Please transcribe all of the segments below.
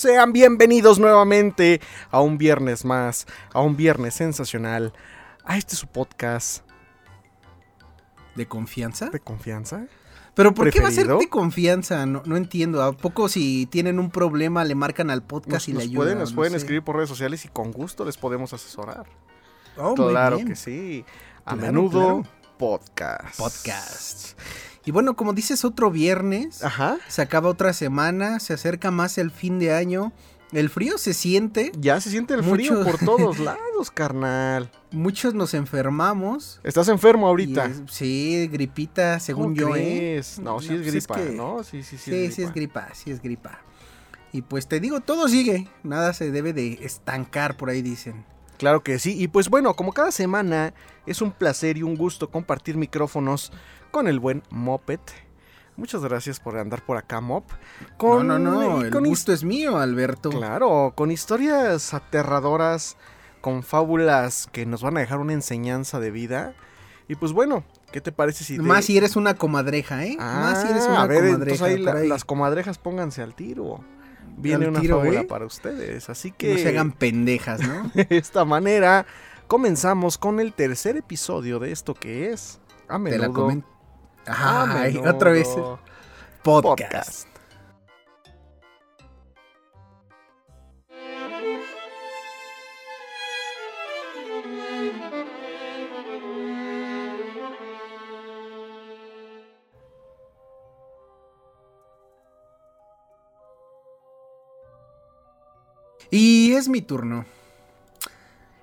Sean bienvenidos nuevamente a un viernes más, a un viernes sensacional, a este su podcast ¿De confianza? de confianza. ¿Pero por qué va a ser de confianza? No, no entiendo. ¿A poco si tienen un problema le marcan al Nos, podcast y le nos ayudan? pueden, nos No pueden sé. escribir por redes sociales y con gusto les podemos asesorar. Oh, muy claro bien. que sí. A Claro, menudo claro. podcast. Podcast. Y bueno, como dices, otro viernes. Ajá. Se acaba otra semana. Se acerca más el fin de año. El frío se siente. Ya se siente el frío por todos lados, carnal. Muchos nos enfermamos. ¿Estás enfermo ahorita? Es- sí, gripita, según ¿Cómo yo, ¿eh? crees? No, sí es pues gripa, que- ¿no? Sí, sí, sí. Sí, sí es gripa, sí es gripa. Y pues te digo, todo sigue. Nada se debe de estancar, por ahí dicen. Claro que sí. Y pues bueno, como cada semana, es un placer y un gusto compartir micrófonos con el buen Moped. Muchas gracias por andar por acá, Mop. Con, no, no, no, el gusto es mío, Alberto. Claro, con historias aterradoras, con fábulas que nos van a dejar una enseñanza de vida. Y pues bueno, ¿qué te parece si... te- Más si eres una comadreja, ¿eh? Más si eres Ah, una a ver, comadreja. entonces ahí la- las comadrejas pónganse al tiro. Viene Al una tiro, fábula ¿eh? para ustedes. Así Que no se hagan pendejas, ¿no? De esta manera, comenzamos con el tercer episodio de esto que es a Te la menudo. comen. a Ay, otra vez. Podcast. podcast. Y es mi turno.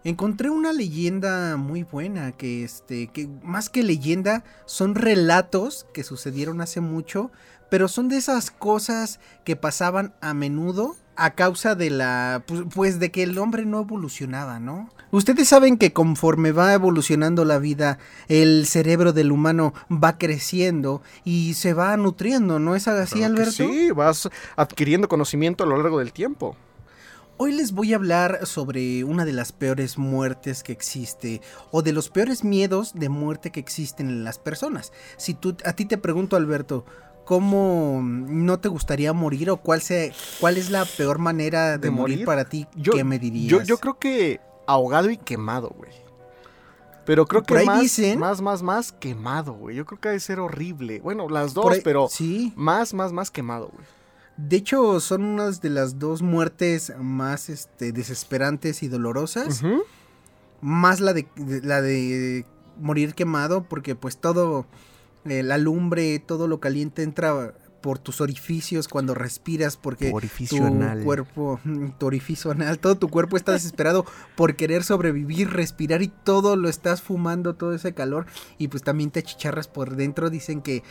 Encontré una leyenda muy buena que este que más que leyenda son relatos que sucedieron hace mucho, pero son de esas cosas que pasaban a menudo a causa de la pues, pues de que el hombre no evolucionaba, ¿no? Ustedes saben que conforme va evolucionando la vida, el cerebro del humano va creciendo y se va nutriendo, ¿no es así, Claro Alberto? Sí, vas adquiriendo conocimiento a lo largo del tiempo. Hoy les voy a hablar sobre una de las peores muertes que existe o de los peores miedos de muerte que existen en las personas. Si tú a ti te pregunto Alberto, ¿cómo no te gustaría morir o cuál sea cuál es la peor manera de, ¿De morir? morir? para ti? Yo- ¿Qué me dirías? Yo, yo creo que ahogado y quemado, güey. Pero creo que más, dicen- más, más, más quemado, güey. Yo creo que ha de ser horrible. Bueno, las dos, ahí- pero sí. más, más, más quemado, güey. De hecho, son unas de las dos muertes más este, desesperantes y dolorosas. Más la de, de- la de morir quemado porque pues todo eh, la lumbre todo lo caliente entra por tus orificios cuando respiras porque tu anal. cuerpo mm, tu orificio anal todo tu cuerpo está desesperado por querer sobrevivir respirar y todo lo estás fumando todo ese calor y pues también te achicharras por dentro dicen que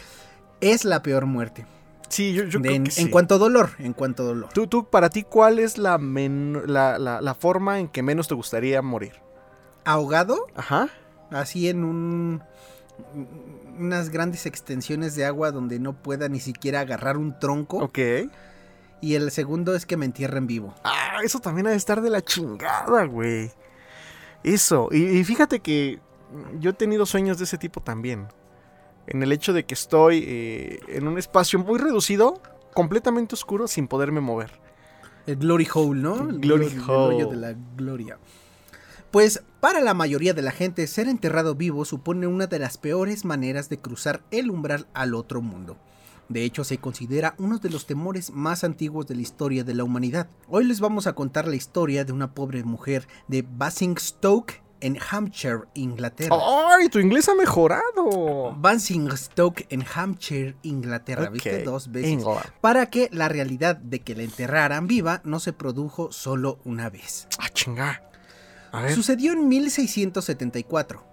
es la peor muerte Sí, yo, yo De- creo en, que sí. en cuanto a dolor en cuanto a dolor Tú, tú, para ti, ¿cuál es la, men- la, la, la forma en que menos te gustaría morir? ahogado Ajá. así en un unas grandes extensiones de agua donde no pueda ni siquiera agarrar un tronco Ok. y el segundo es que me entierren vivo. Ah, eso también ha de estar de la chingada, güey. Eso. Y, y fíjate que yo he tenido sueños de ese tipo también. En el hecho de que estoy eh, en un espacio muy reducido, completamente oscuro, sin poderme mover. El glory hole, ¿no? El Glory el hole. hoyo de la gloria. Pues para la mayoría de la gente ser enterrado vivo supone una de las peores maneras de cruzar el umbral al otro mundo. De hecho, se considera uno de los temores más antiguos de la historia de la humanidad. Hoy les vamos a contar la historia de una pobre mujer de Basingstoke en Hampshire, Inglaterra. ¡Ay! Tu inglés ha mejorado. Basingstoke en Hampshire, Inglaterra, ¿viste? Ok. Dos veces. England. Para que la realidad de que la enterraran viva no se produjo solo una vez. Ah, chinga. A ver. Sucedió en 1674.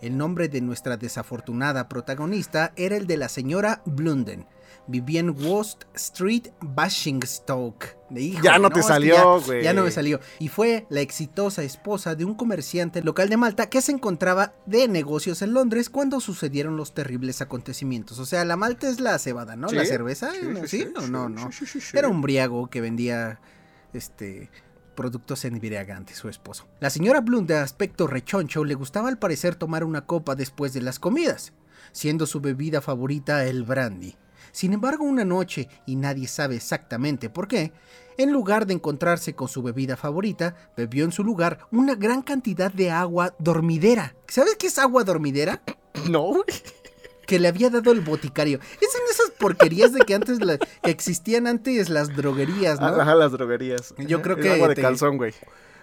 El nombre de nuestra desafortunada protagonista era el de la señora Blunden. Vivía en West Street, Basingstoke. Híjole, Ya no te es que salió, ya- güey. Ya no me salió. Y fue la exitosa esposa de un comerciante local de Malta que se encontraba de negocios en Londres cuando sucedieron los terribles acontecimientos. O sea, la Malta es la cebada, ¿no? Sí, La cerveza. sí, ¿Sí? sí, sí, no, no, no. Era un briago que vendía este productos embriagantes, su esposo. La señora Bloom, de aspecto rechoncho, le gustaba al parecer tomar una copa después de las comidas, siendo su bebida favorita el brandy. Sin embargo, una noche, y nadie sabe exactamente por qué, en lugar de encontrarse con su bebida favorita, bebió en su lugar una gran cantidad de agua dormidera. ¿Sabes qué es agua dormidera? No. Que le había dado el boticario. Es en esas porquerías de que antes la- que existían antes las droguerías, ¿no? Ajá, las droguerías. Yo creo que agua de te- calzón, güey.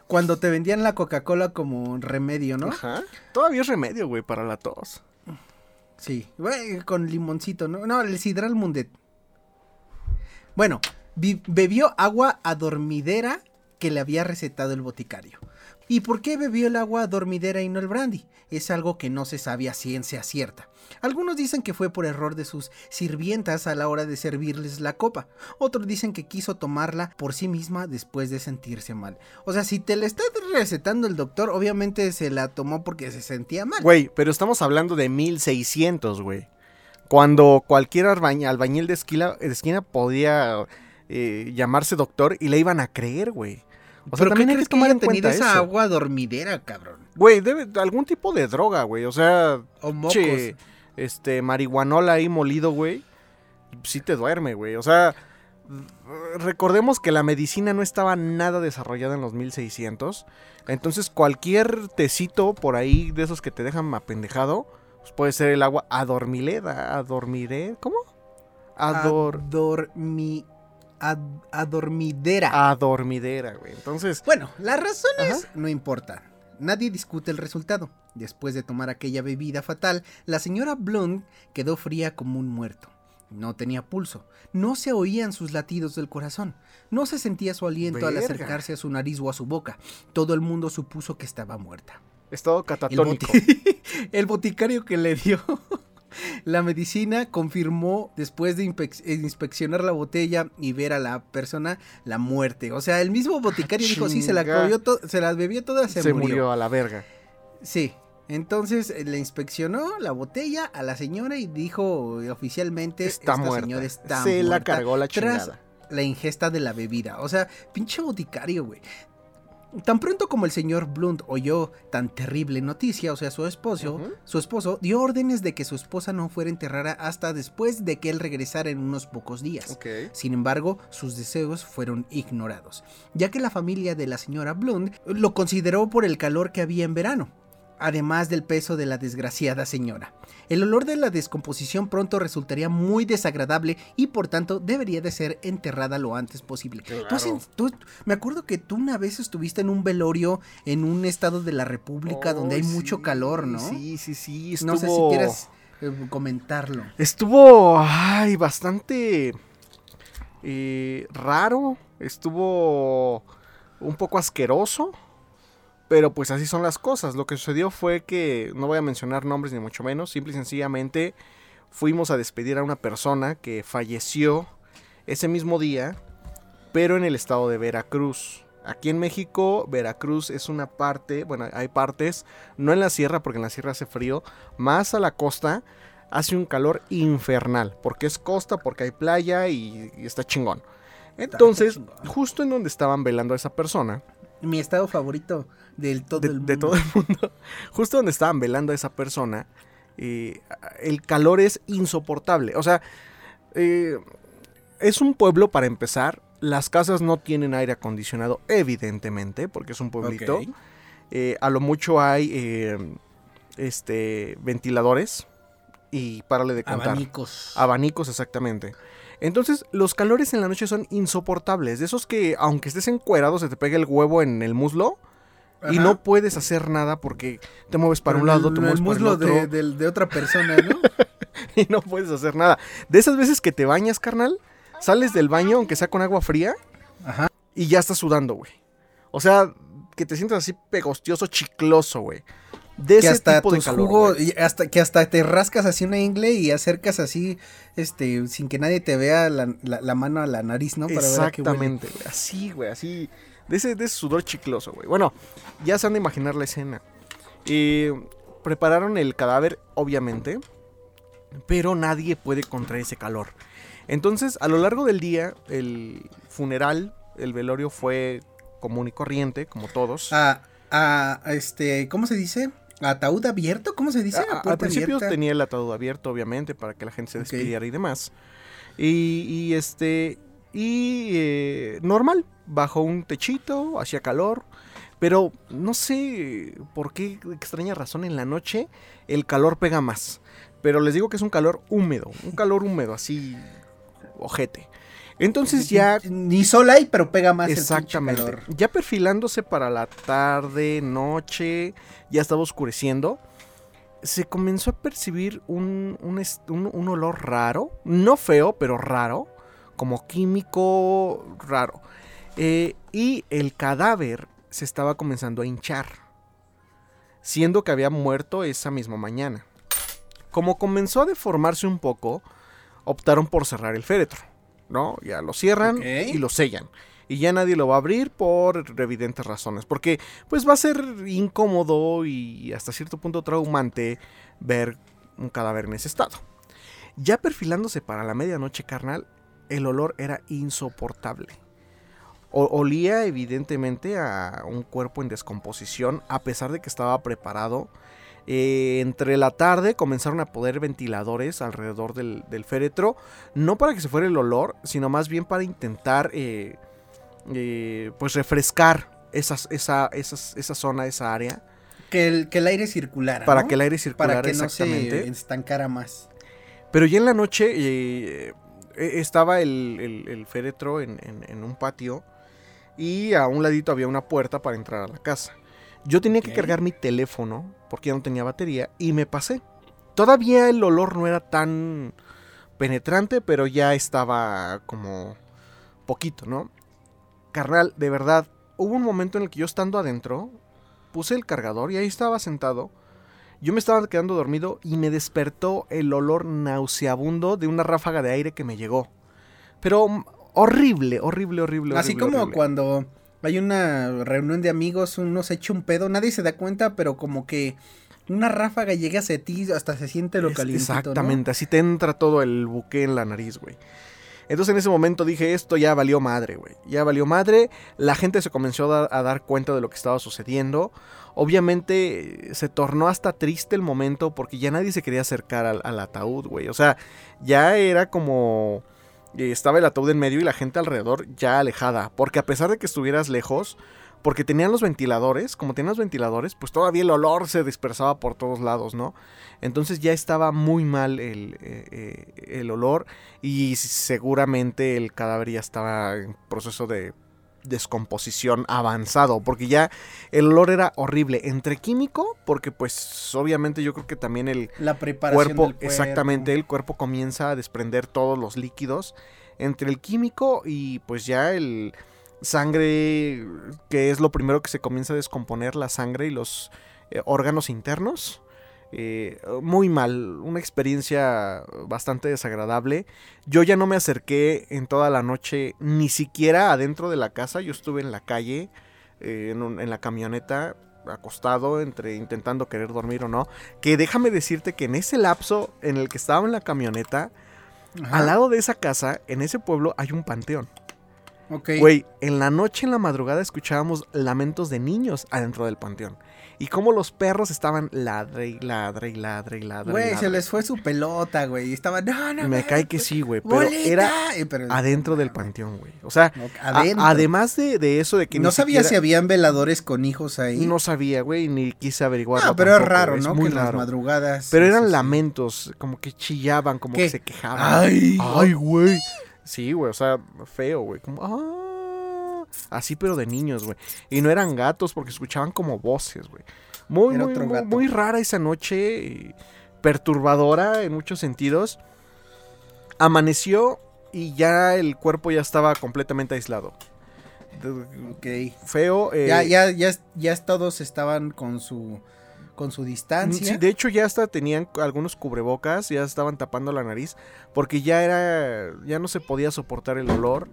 Cuando te vendían la Coca-Cola como remedio, ¿no? Ajá. Todavía es remedio, güey, para la tos. Sí, con limoncito, ¿no? No, el sidral mundet. Bueno, bebió agua adormidera que le había recetado el boticario. ¿Y por qué bebió el agua adormidera y no el brandy? Es algo que no se sabe a ciencia cierta. Algunos dicen que fue por error de sus sirvientas a la hora de servirles la copa. Otros dicen que quiso tomarla por sí misma después de sentirse mal. O sea, si te la está recetando el doctor, obviamente se la tomó porque se sentía mal. Güey, pero estamos hablando de 1600, güey. Cuando cualquier albañil de, esquina, de esquina podía eh, llamarse doctor y le iban a creer, güey. O sea, ¿Pero qué también hay que tomar en tenido cuenta esa eso. agua dormidera, cabrón? Güey, debe algún tipo de droga, güey. O sea, O mocos. che, este, marihuanola ahí molido, güey. Sí te duerme, güey. O sea, recordemos que la medicina no estaba nada desarrollada en los 1600. Entonces, cualquier tecito por ahí de esos que te dejan apendejado, pues puede ser el agua adormileda, adormiré, ¿cómo? Ador, Adormi... ad- adormidera. adormidera, güey. Entonces, Bueno, las razones no importan. Nadie discute el resultado. Después de tomar aquella bebida fatal, la señora Blunt quedó fría como un muerto. No tenía pulso, no se oían sus latidos del corazón, no se sentía su aliento al acercarse a su nariz o a su boca. Todo el mundo supuso que estaba muerta. estado El, catatónico. boti- el boticario que le dio la medicina confirmó después de inspec- inspeccionar la botella y ver a la persona la muerte. O sea, el mismo boticario dijo, sí, se la, comió se la bebió toda, se, Se, murió. murió a la verga. Sí. Entonces eh, le inspeccionó la botella a la señora y dijo eh, oficialmente Está esta muerta. señora está Se la muerta cargó la tras chingada. la ingesta de la bebida. O sea, pinche boticario, güey. Tan pronto como el señor Blunt oyó tan terrible noticia, o sea, su esposo, su esposo dio órdenes de que su esposa no fuera enterrada hasta después de que él regresara en unos pocos días. Sin embargo, sus deseos fueron ignorados, ya que la familia de la señora Blunt lo consideró por el calor que había en verano, además del peso de la desgraciada señora. El olor de la descomposición pronto resultaría muy desagradable y por tanto debería de ser enterrada lo antes posible. Tú has en- tú- me acuerdo que tú una vez estuviste en un velorio en un estado de la República donde hay Ay, mucho calor, ¿no? Sí, sí, sí. Estuvo... No sé si quieres eh, comentarlo. Estuvo, ay, bastante eh, raro. Estuvo un poco asqueroso. Pero pues así son las cosas. Lo que sucedió fue que, no voy a mencionar nombres ni mucho menos, simple y sencillamente fuimos a despedir a una persona que falleció ese mismo día, pero en el estado de Veracruz. Aquí en México, Veracruz es una parte, bueno, hay partes, no en la sierra, porque en la sierra hace frío, más a la costa hace un calor infernal, porque es costa, porque hay playa y, y está chingón. Entonces, chingón. justo en donde estaban velando a esa persona, Mi estado favorito del todo de, el de mundo. todo el mundo, justo donde estaban velando a esa persona, eh, el calor es insoportable. O sea, eh, es un pueblo para empezar. Las casas no tienen aire acondicionado, evidentemente, porque es un pueblito. Eh, a lo mucho hay eh, este, ventiladores y párale de contar. Abanicos. Abanicos, exactamente. Entonces, los calores en la noche son insoportables. De esos que, aunque estés encuerado, se te pega el huevo en el muslo. Y no puedes hacer nada porque te mueves para un Pero lado, el- te en el mueves para el muslo otro. de, otra persona, ¿no? Y no puedes hacer nada. De esas veces que te bañas, carnal, sales del baño, aunque sea con agua fría, Ajá. y ya estás sudando, güey. O sea, que te sientas así pegostioso, chicloso, güey. De que ese hasta tipo de calor. y hasta que hasta te rascas así una ingle y acercas así, este, sin que nadie te vea la, la- la mano a la nariz, ¿no? Para ver a qué huele. Exactamente. Así, güey, así. De ese, de ese sudor chicloso, güey. Bueno, ya se han de imaginar la escena. Eh, prepararon el cadáver, obviamente. Pero nadie puede contra ese calor. Entonces, a lo largo del día, el funeral, el velorio fue común y corriente, como todos. A, a, este, ¿cómo se dice? ¿Ataúd abierto? ¿Cómo se dice? A- a- ¿A puerta al principio abierta? tenía el ataúd abierto, obviamente, para que la gente se despidiera y demás. Y, y este, y eh, normal, bajo un techito, hacía calor. Pero no sé por qué extraña razón en la noche el calor pega más. Pero les digo que es un calor húmedo, un calor húmedo, así ojete. Entonces ya... Ni sol hay, pero pega más Exactamente. el pinche calor. Ya perfilándose para la tarde, noche, ya estaba oscureciendo. Se comenzó a percibir un, un- un olor raro. No feo, pero raro. Como químico raro. Eh, y el cadáver se estaba comenzando a hinchar. Siendo que había muerto esa misma mañana. Como comenzó a deformarse un poco, optaron por cerrar el féretro. ¿No? Ya lo cierran y lo sellan. Y ya nadie lo va a abrir por evidentes razones. Porque pues va a ser incómodo y hasta cierto punto traumante ver un cadáver en ese estado. Ya perfilándose para la medianoche carnal, el olor era insoportable. O- olía evidentemente a un cuerpo en descomposición a pesar de que estaba preparado. Eh, entre la tarde comenzaron a poder ventiladores alrededor del, del féretro, no para que se fuera el olor, sino más bien para intentar eh, eh, pues refrescar esas, esa, esas- esa zona, esa área, Que el, que el aire circulara. para ¿no? que el aire circulara Para que no exactamente. se estancara más. Pero ya en la noche eh, estaba el, el- el féretro en, en- en un patio y a un ladito había una puerta para entrar a la casa. Yo tenía que cargar mi teléfono porque ya no tenía batería y me pasé. Todavía el olor no era tan penetrante, pero ya estaba como poquito, ¿no? Carnal, de verdad, hubo un momento en el que yo estando adentro, puse el cargador y ahí estaba sentado. Yo me estaba quedando dormido y me despertó el olor nauseabundo de una ráfaga de aire que me llegó. Pero mm, horrible, horrible, horrible. Así horrible, como horrible. cuando hay una reunión de amigos, uno se echa un pedo, nadie se da cuenta, pero como que una ráfaga llega hacia ti, hasta se siente lo Es- calientito, ¿no? Exactamente, así te entra todo el buque en la nariz, güey. Entonces en ese momento dije, esto ya valió madre, güey. Ya valió madre. La gente se comenzó a dar, cuenta de lo que estaba sucediendo. Obviamente se tornó hasta triste el momento porque ya nadie se quería acercar al, al ataúd, güey. O sea, ya era como... eh, Estaba el ataúd en medio y la gente alrededor ya alejada. Porque a pesar de que estuvieras lejos, porque tenían los ventiladores, como tenían los ventiladores, pues todavía el olor se dispersaba por todos lados, ¿no? Entonces ya estaba muy mal el, eh, eh, el olor y seguramente el cadáver ya estaba en proceso de descomposición avanzado, porque ya el olor era horrible, entre químico, porque pues obviamente yo creo que también el La preparación cuerpo, del cuerpo. exactamente, el cuerpo comienza a desprender todos los líquidos entre el químico y pues ya el sangre, que es lo primero que se comienza a descomponer, la sangre y los eh, órganos internos. Eh, muy mal, una experiencia bastante desagradable. Yo ya no me acerqué en toda la noche, ni siquiera adentro de la casa. Yo estuve en la calle, eh, en, un- en la camioneta, acostado, entre intentando querer dormir o no. Que déjame decirte que en ese lapso en el que estaba en la camioneta, Ajá. al lado de esa casa, en ese pueblo, hay un panteón. Ok. Güey, en la noche, en la madrugada, escuchábamos lamentos de niños adentro del panteón. Y cómo los perros estaban ladre y ladre y ladre y ladre. Güey, se les fue su pelota, güey. y Estaban, no, no. Me cae que sí, güey. Pero bolita". era pero- adentro del panteón, güey. O sea, a- adentro. además de, de eso de que no sabía si habían veladores con hijos ahí. No sabía, güey, ni quise averiguar. Ah, pero es raro, ¿no? muy que en las raro. madrugadas. Pero eran sí. lamentos, como que chillaban, como ¿Qué? que se quejaban. Ay, Ay, güey. Sí, güey, o sea, feo, güey. Como, ah. Así, pero de niños, güey. Y no eran gatos porque escuchaban como voces, güey. Muy, muy, muy, rara esa noche. y perturbadora en muchos sentidos. Amaneció y ya el cuerpo ya estaba completamente aislado. Ok. Feo. eh, Ya, ya, ya, ya todos estaban con su con su distancia. Sí, de hecho ya hasta tenían algunos cubrebocas, ya estaban tapando la nariz, porque ya era, ya no se podía soportar el olor,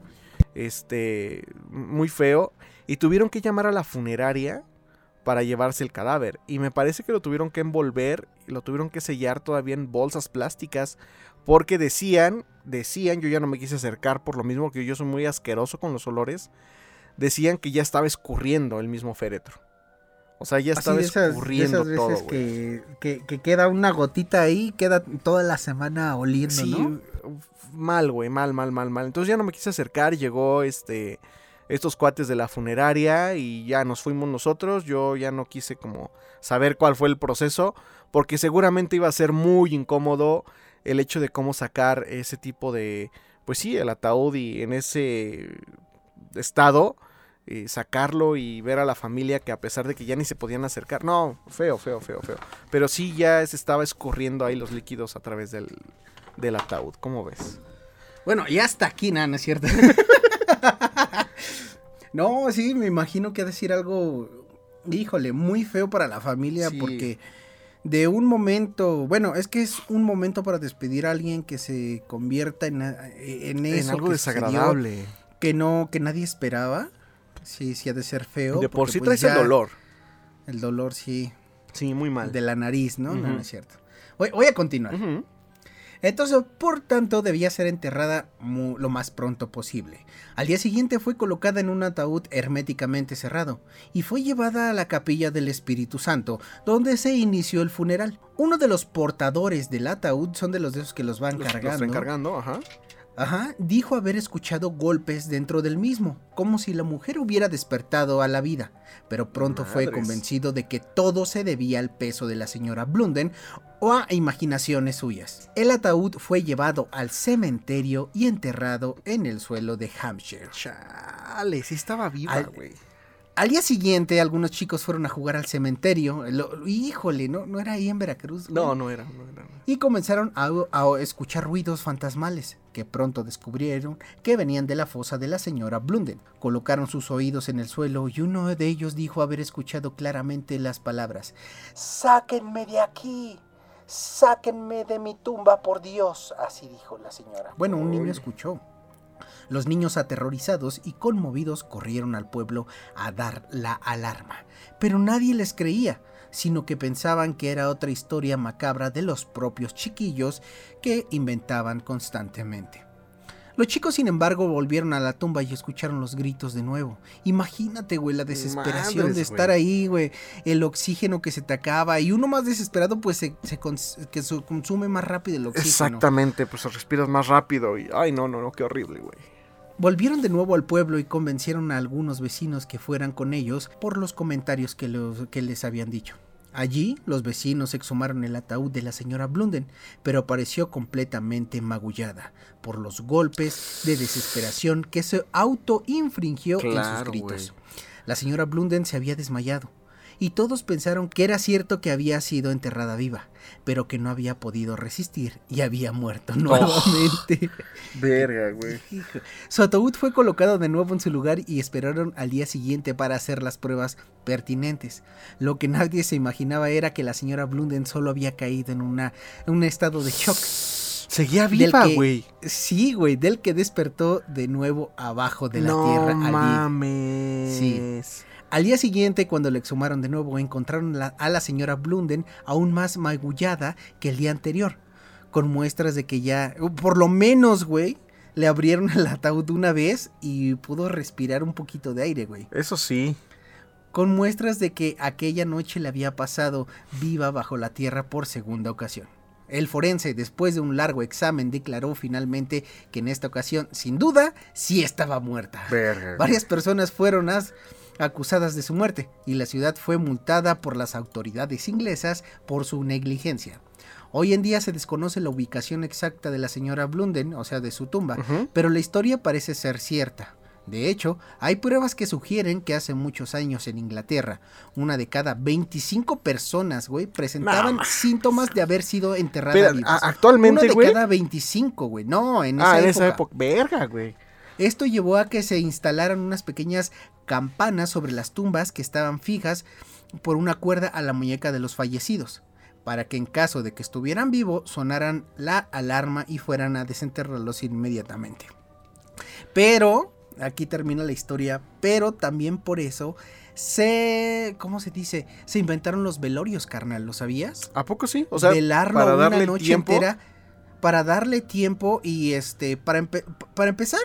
este, muy feo, y tuvieron que llamar a la funeraria para llevarse el cadáver, y me parece que lo tuvieron que envolver, lo tuvieron que sellar todavía en bolsas plásticas, porque decían, decían, yo ya no me quise acercar por lo mismo que yo soy muy asqueroso con los olores, decían que ya estaba escurriendo el mismo féretro. O sea, ya Así estaba esas, de escurriendo esas todo, veces que, que, que queda una gotita ahí, queda toda la semana oliendo, Sí, ¿no? mal, güey, mal, mal, mal, mal. Entonces ya no me quise acercar, llegó este estos cuates de la funeraria y ya nos fuimos nosotros. Yo ya no quise como saber cuál fue el proceso porque seguramente iba a ser muy incómodo el hecho de cómo sacar ese tipo de, pues sí, el ataúd y en ese estado eh, sacarlo y ver a la familia que a pesar de que ya ni se podían acercar, no, feo, feo, feo, feo. Pero sí ya se estaba escurriendo ahí los líquidos a través del, del ataúd, ¿cómo ves? Bueno, ya hasta aquí, nada, ¿no es cierto? no, sí, me imagino que ha de decir algo, híjole, muy feo para la familia porque de un momento, bueno, es que es un momento para despedir a alguien que se convierta en, en eso. En algo desagradable. Que no, que nadie esperaba. Sí, sí ha de ser feo. De por sí pues, traes el dolor. El dolor, sí. Sí, muy mal. De la nariz, ¿no? No, no es cierto. Voy, voy a continuar. Entonces, por tanto, debía ser enterrada lo más pronto posible. Al día siguiente fue colocada en un ataúd herméticamente cerrado y fue llevada a la capilla del Espíritu Santo, donde se inició el funeral. Uno de los portadores del ataúd son de los de esos que los van cargando. Los cargando, ajá. Ajá, dijo haber escuchado golpes dentro del mismo, como si la mujer hubiera despertado a la vida, pero pronto fue convencido de que todo se debía al peso de la señora Blunden o a imaginaciones suyas. El ataúd fue llevado al cementerio y enterrado en el suelo de Hampshire. Chale, sí estaba viva, güey. Al día siguiente, algunos chicos fueron a jugar al cementerio. híjole, ¿no? ¿no era ahí en Veracruz? No, no era, Y comenzaron a, escuchar ruidos fantasmales, que pronto descubrieron que venían de la fosa de la señora Blunden. Colocaron sus oídos en el suelo y uno de ellos dijo haber escuchado claramente las palabras: Sáquenme de aquí. Sáquenme de mi tumba, por Dios. Así dijo la señora. Bueno, un niño escuchó. Los niños aterrorizados y conmovidos corrieron al pueblo a dar la alarma, pero nadie les creía, sino que pensaban que era otra historia macabra de los propios chiquillos que inventaban constantemente. Los chicos, sin embargo, volvieron a la tumba y escucharon los gritos de nuevo. Imagínate, güey, la desesperación de estar ahí, güey. El oxígeno que se te acaba. Y uno más desesperado, pues, se, que se consume más rápido el oxígeno. Exactamente, pues respiras más rápido. Y, ay, no, no, no, qué horrible, güey. Volvieron de nuevo al pueblo y convencieron a algunos vecinos que fueran con ellos por los comentarios que, que les habían dicho. Allí los vecinos exhumaron el ataúd de la señora Blunden, pero apareció completamente magullada por los golpes de desesperación que se autoinfringió en sus gritos. La señora Blunden se había desmayado y todos pensaron que era cierto que había sido enterrada viva, pero que no había podido resistir y había muerto oh. nuevamente. verga, güey. Su ataúd fue colocado de nuevo en su lugar y esperaron al día siguiente para hacer las pruebas pertinentes. Lo que nadie se imaginaba era que la señora Blunden solo había caído en, una, en un estado de shock. Seguía viva, güey. Sí, güey, del que despertó de nuevo abajo de la tierra. No mames. Sí. Al día siguiente, cuando le exhumaron de nuevo, encontraron a la señora Blunden aún más magullada que el día anterior, con muestras de que ya, por lo menos, güey, le abrieron el ataúd una vez y pudo respirar un poquito de aire, güey. Eso sí. Con muestras de que aquella noche le había pasado viva bajo la tierra por segunda ocasión. El forense, después de un largo examen, declaró finalmente que en esta ocasión, sin duda, sí estaba muerta. Varias personas fueron a acusadas de su muerte y la ciudad fue multada por las autoridades inglesas por su negligencia. Hoy en día se desconoce la ubicación exacta de la señora Blunden, o sea, de su tumba, pero la historia parece ser cierta. De hecho, hay pruebas que sugieren que hace muchos años en Inglaterra, una de cada 25 personas, güey, presentaban síntomas de haber sido enterradas vivas. Actualmente, güey. Una de cada 25, güey. No, en esa ah, en esa época. Verga, güey. Esto llevó a que se instalaran unas pequeñas campanas sobre las tumbas que estaban fijas por una cuerda a la muñeca de los fallecidos, para que en caso de que estuvieran vivos sonaran la alarma y fueran a desenterrarlos inmediatamente. Pero, aquí termina la historia, pero también por eso se, ¿cómo se dice? Se inventaron los velorios, carnal, ¿lo sabías? ¿A poco sí? O sea, Velarlo para darle una noche entera para darle tiempo y este, para, para empezar,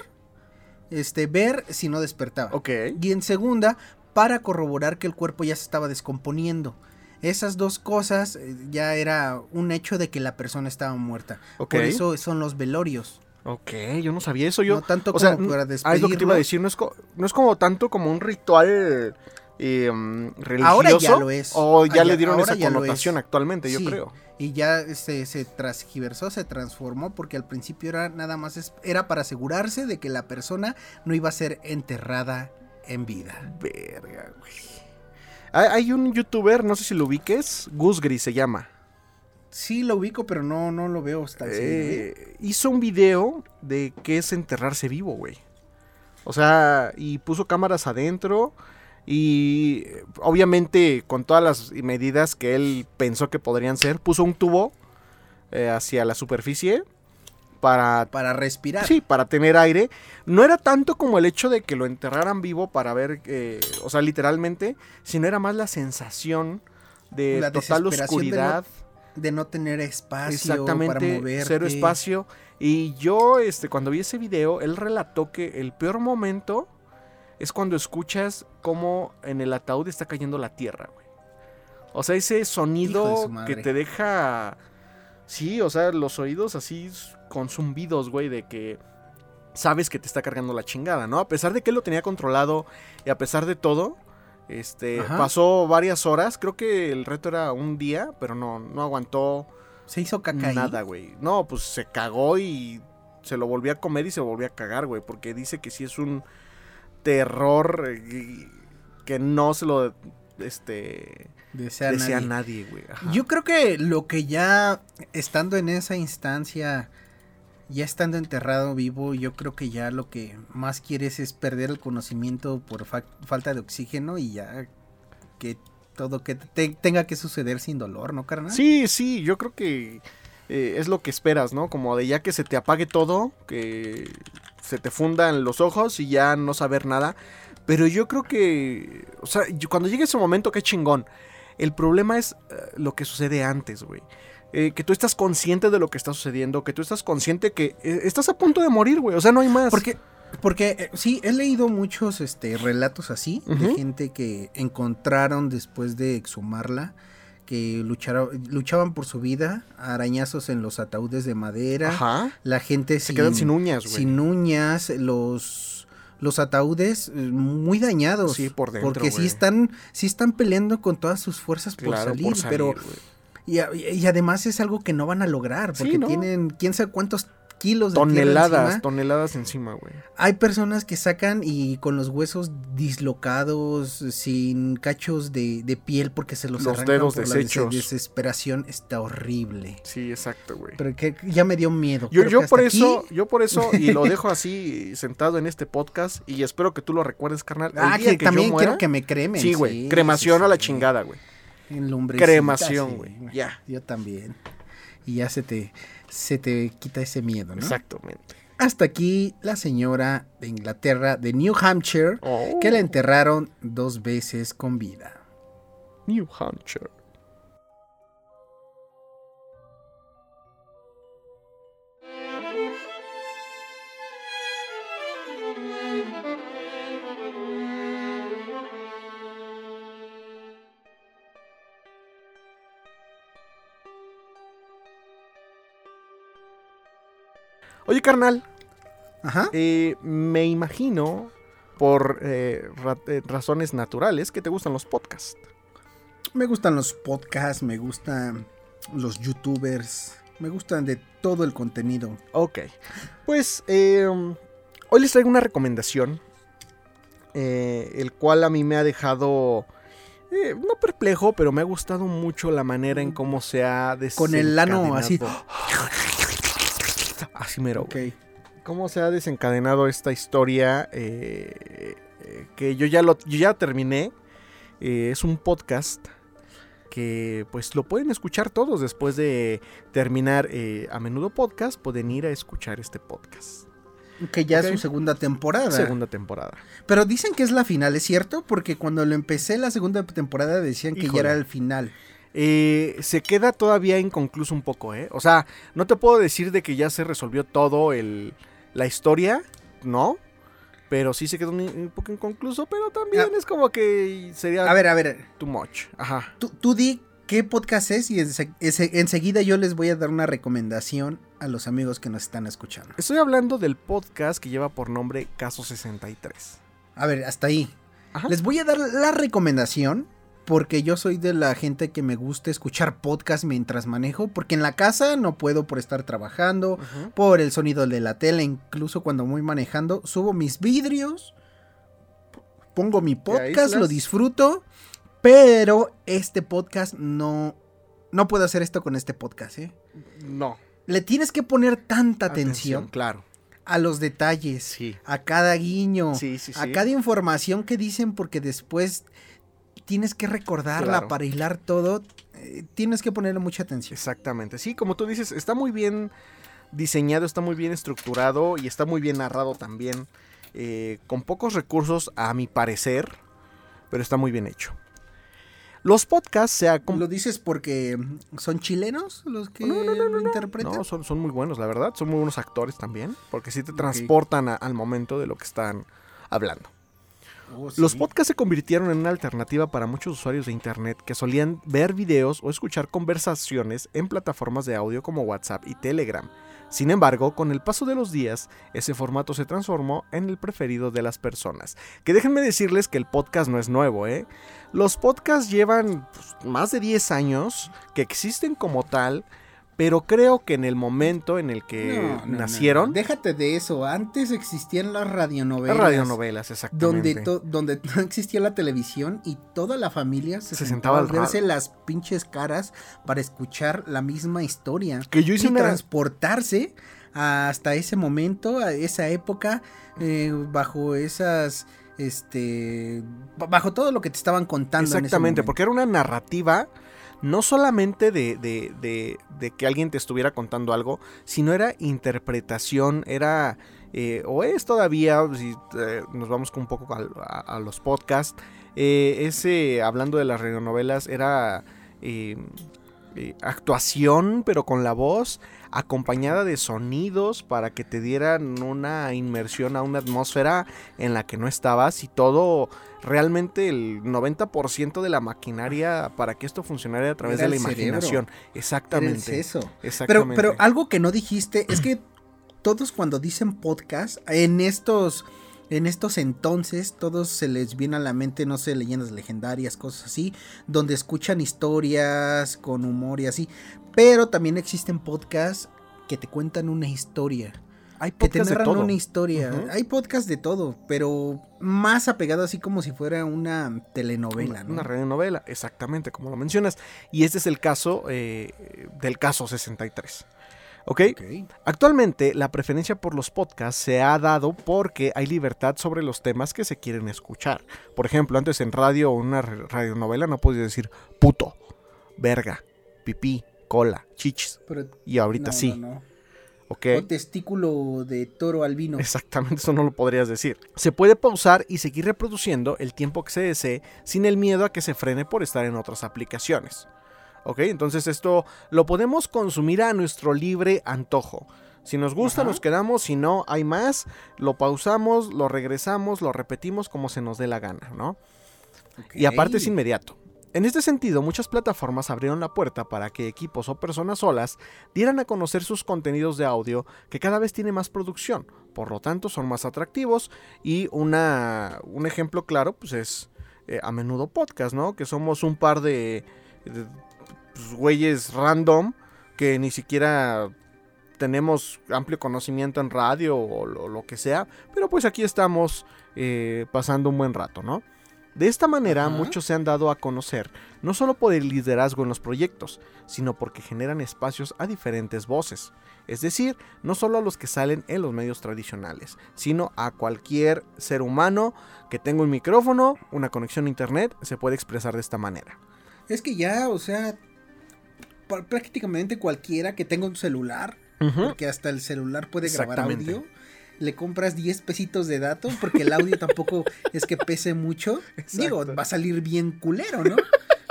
este, ver si no despertaba. Ok. Y en segunda, para corroborar que el cuerpo ya se estaba descomponiendo. Esas dos cosas eh, ya era un hecho de que la persona estaba muerta. Por eso son los velorios. Ok, yo no sabía eso. Yo, no tanto o sea, como para ah, es lo que te iba a decir. No es, co- no es como tanto como un ritual eh, mm, religioso. Ahora ya lo es. O ya Ah, le dieron esa connotación actualmente, yo Sí. creo. Y ya se, se transgiversó, se transformó, porque al principio era nada más, era para asegurarse de que la persona no iba a ser enterrada en vida. Verga, güey. Hay, un youtuber, no sé si lo ubiques, Gusgri se llama. Sí lo ubico, pero no, no lo veo tan seguido, ¿eh? Eh, hizo un video de qué es enterrarse vivo, güey. O sea, y puso cámaras adentro y obviamente con todas las medidas que él pensó que podrían ser, puso un tubo eh, hacia la superficie para Para respirar. Sí, para tener aire. No era tanto como el hecho de que lo enterraran vivo para ver, eh, o sea, literalmente, sino era más la sensación de La total desesperación de oscuridad. De no tener espacio Exactamente, para moverte. cero espacio. Y yo, este, cuando vi ese video, él relató que el peor momento es cuando escuchas cómo en el ataúd está cayendo la tierra, güey. O sea, ese sonido que te deja. Sí, o sea, los oídos así con zumbidos, güey, de que sabes que te está cargando la chingada, ¿no? A pesar de que él lo tenía controlado y a pesar de todo, este, Ajá. pasó varias horas. Creo que el reto era un día, pero no, no aguantó Se hizo caca nada, güey. No, pues se cagó y se lo volvió a comer y se volvió a cagar, güey, porque dice que sí es un terror eh, que no se lo, este, Desea nadie. nadie, güey. Yo creo que lo que ya estando en esa instancia, ya estando enterrado vivo, yo creo que ya lo que más quieres es perder el conocimiento por fa- falta de oxígeno y ya que todo que te- tenga que suceder sin dolor, ¿no, carnal? Sí, sí, yo creo que eh, es lo que esperas, ¿no? Como de ya que se te apague todo, que se te fundan los ojos y ya no saber nada. Pero yo creo que, o sea, cuando llegue ese momento, qué chingón. El problema es eh, lo que sucede antes, güey. Eh, que tú estás consciente de lo que está sucediendo, que tú estás consciente que eh, estás a punto de morir, güey. O sea, no hay más. Porque, porque eh, sí, he leído muchos este, relatos así de gente que encontraron después de exhumarla, que lucharon, luchaban por su vida, arañazos en los ataúdes de madera, Ajá. la gente Se quedan sin uñas, güey. sin uñas, los los ataúdes eh, muy dañados. Sí, por dentro, Porque sí güey. están, sí están peleando con todas sus fuerzas por, Claro, salir, por salir, pero y, además es algo que no van a lograr, Sí, porque ¿no? tienen quién sabe cuántos kilos de tierra Toneladas, encima. toneladas encima, güey. Hay personas que sacan y con los huesos dislocados, sin cachos de, de piel porque se los, Los arrancan dedos por la deshechos. des- desesperación, está horrible. Sí, exacto, güey. Pero que ya me dio miedo. Yo, yo que por eso, aquí- yo por eso, y lo dejo así sentado en este podcast, y espero que tú lo recuerdes, carnal. Ah, que, yo también muera- quiero que me cremen. Sí, güey. cremación sí, a la sí. chingada, güey. Cremación, güey. Ya. Yo también. Y ya se te, se te quita ese miedo, ¿no? Exactamente. Hasta aquí la señora de Inglaterra, de New Hampshire, Oh, que la enterraron dos veces con vida. New Hampshire. Oye, carnal, Ajá. eh, me imagino, por eh, ra- eh, razones naturales, que te gustan los podcasts. Me gustan los podcasts, me gustan los youtubers, me gustan de todo el contenido. Ok. Pues eh, hoy les traigo una recomendación. eh, el cual a mí me ha dejado. eh, no perplejo, pero me ha gustado mucho la manera en cómo se ha Con el ano así. Así mero. Ok. Cómo se ha desencadenado esta historia. eh, eh, que yo ya lo yo ya terminé. Eh, es un podcast que pues lo pueden escuchar todos después de terminar eh, a menudo podcast, pueden ir a escuchar este podcast. Que ya es su segunda temporada. Segunda temporada. Pero dicen que es la final, ¿es cierto? Porque cuando lo empecé la segunda temporada decían que Híjole. ya era el final. Eh, se queda todavía inconcluso un poco, ¿eh? O sea, no te puedo decir de que ya se resolvió todo el, la historia, ¿no? Pero sí se quedó un, un poco inconcluso, pero también es como que sería A ver, a ver, too much. Ajá. tú, tú di qué podcast es y ense- ense- enseguida yo les voy a dar una recomendación a los amigos que nos están escuchando. Estoy hablando del podcast que lleva por nombre Caso 63. A ver, hasta ahí. Ajá. Les voy a dar la recomendación porque yo soy de la gente que me gusta escuchar podcast mientras manejo, porque en la casa no puedo por estar trabajando, por el sonido de la tele, incluso cuando voy manejando, subo mis vidrios, pongo mi podcast, lo disfruto, pero este podcast no no puedo hacer esto con este podcast, ¿eh? No. Le tienes que poner tanta atención, Claro. a los detalles, Sí. a cada guiño, Sí, sí, sí. a cada información que dicen porque después tienes que recordarla Claro. para hilar todo. eh, tienes que ponerle mucha atención. Exactamente. Sí, como tú dices, está muy bien diseñado, está muy bien estructurado y está muy bien narrado también. eh, con pocos recursos, a mi parecer, pero está muy bien hecho. Los podcasts se acom- ¿Lo dices porque son chilenos los que No, no, no, lo interpretan? No, son, son muy buenos, la verdad. Son muy buenos actores también, porque sí te transportan a- al momento de lo que están hablando. Oh. Los podcasts se convirtieron en una alternativa para muchos usuarios de Internet que solían ver videos o escuchar conversaciones en plataformas de audio como WhatsApp y Telegram. Sin embargo, con el paso de los días, ese formato se transformó en el preferido de las personas. Que déjenme decirles que el podcast no es nuevo, ¿eh? Los podcasts llevan pues, más de 10 años que existen como tal, pero creo que en el momento en el que No, no, no, nacieron, no. Déjate de eso. Antes existían las radionovelas. las radionovelas, exactamente. Donde, donde no existía la televisión y toda la familia se, Se sentaba a verse las pinches caras para escuchar la misma historia. que yo hice y una... transportarse hasta ese momento, a esa época, eh, bajo esas, este, ba- bajo todo lo que te estaban contando. en ese Exactamente, porque era una narrativa no solamente de, de- de- de que alguien te estuviera contando algo, sino era interpretación, era, eh, o es todavía, si eh, nos vamos un poco a los podcasts, eh, ese, hablando de las radionovelas, era eh, actuación, pero con la voz, acompañada de sonidos para que te dieran una inmersión a una atmósfera en la que no estabas y todo realmente el 90% de la maquinaria para que esto funcionara a través Era de la cerebro. imaginación. Exactamente. Pero, Exactamente. pero algo que no dijiste es que todos cuando dicen podcast, en estos, en estos entonces, todos se les viene a la mente, no sé, leyendas legendarias, cosas así, donde escuchan historias con humor y así. Pero también existen podcasts que te cuentan una historia. Hay Que te narran todo. una historia. Hay podcasts de todo, pero más apegado así como si fuera una telenovela, Una, ¿no? una radionovela, exactamente, como lo mencionas. Y este es el caso eh, del caso 63. ¿Ok? Ok. Actualmente, la preferencia por los podcasts se ha dado porque hay libertad sobre los temas que se quieren escuchar. Por ejemplo, antes en radio o una radionovela no podías decir puto, verga, pipí, cola, chichis. Pero Y ahorita no, sí, no, no. ¿ok? O testículo de toro albino. Exactamente, eso no lo podrías decir. Se puede pausar y seguir reproduciendo el tiempo que se desee sin el miedo a que se frene por estar en otras aplicaciones. ¿Ok? Entonces esto lo podemos consumir a nuestro libre antojo. Si nos gusta, Ajá. nos quedamos. Si no, hay más. Lo pausamos, lo regresamos, lo repetimos como se nos dé la gana, ¿no? Y aparte es inmediato. En este sentido, muchas plataformas abrieron la puerta para que equipos o personas solas dieran a conocer sus contenidos de audio que cada vez tiene más producción, por lo tanto son más atractivos y una, un ejemplo claro pues es eh, a menudo podcast, ¿no? Que somos un par de, de, pues, güeyes random que ni siquiera tenemos amplio conocimiento en radio o lo, lo que sea, pero pues aquí estamos eh, pasando un buen rato, ¿no? De esta manera, muchos se han dado a conocer, no solo por el liderazgo en los proyectos, sino porque generan espacios a diferentes voces. Es decir, no solo a los que salen en los medios tradicionales, sino a cualquier ser humano que tenga un micrófono, una conexión a internet, se puede expresar de esta manera. Es que ya, o sea, prácticamente cualquiera que tenga un celular, porque hasta el celular puede grabar audio, le compras 10 pesitos de datos, porque el audio tampoco es que pese mucho. Digo, Exacto. va a salir bien culero, ¿no?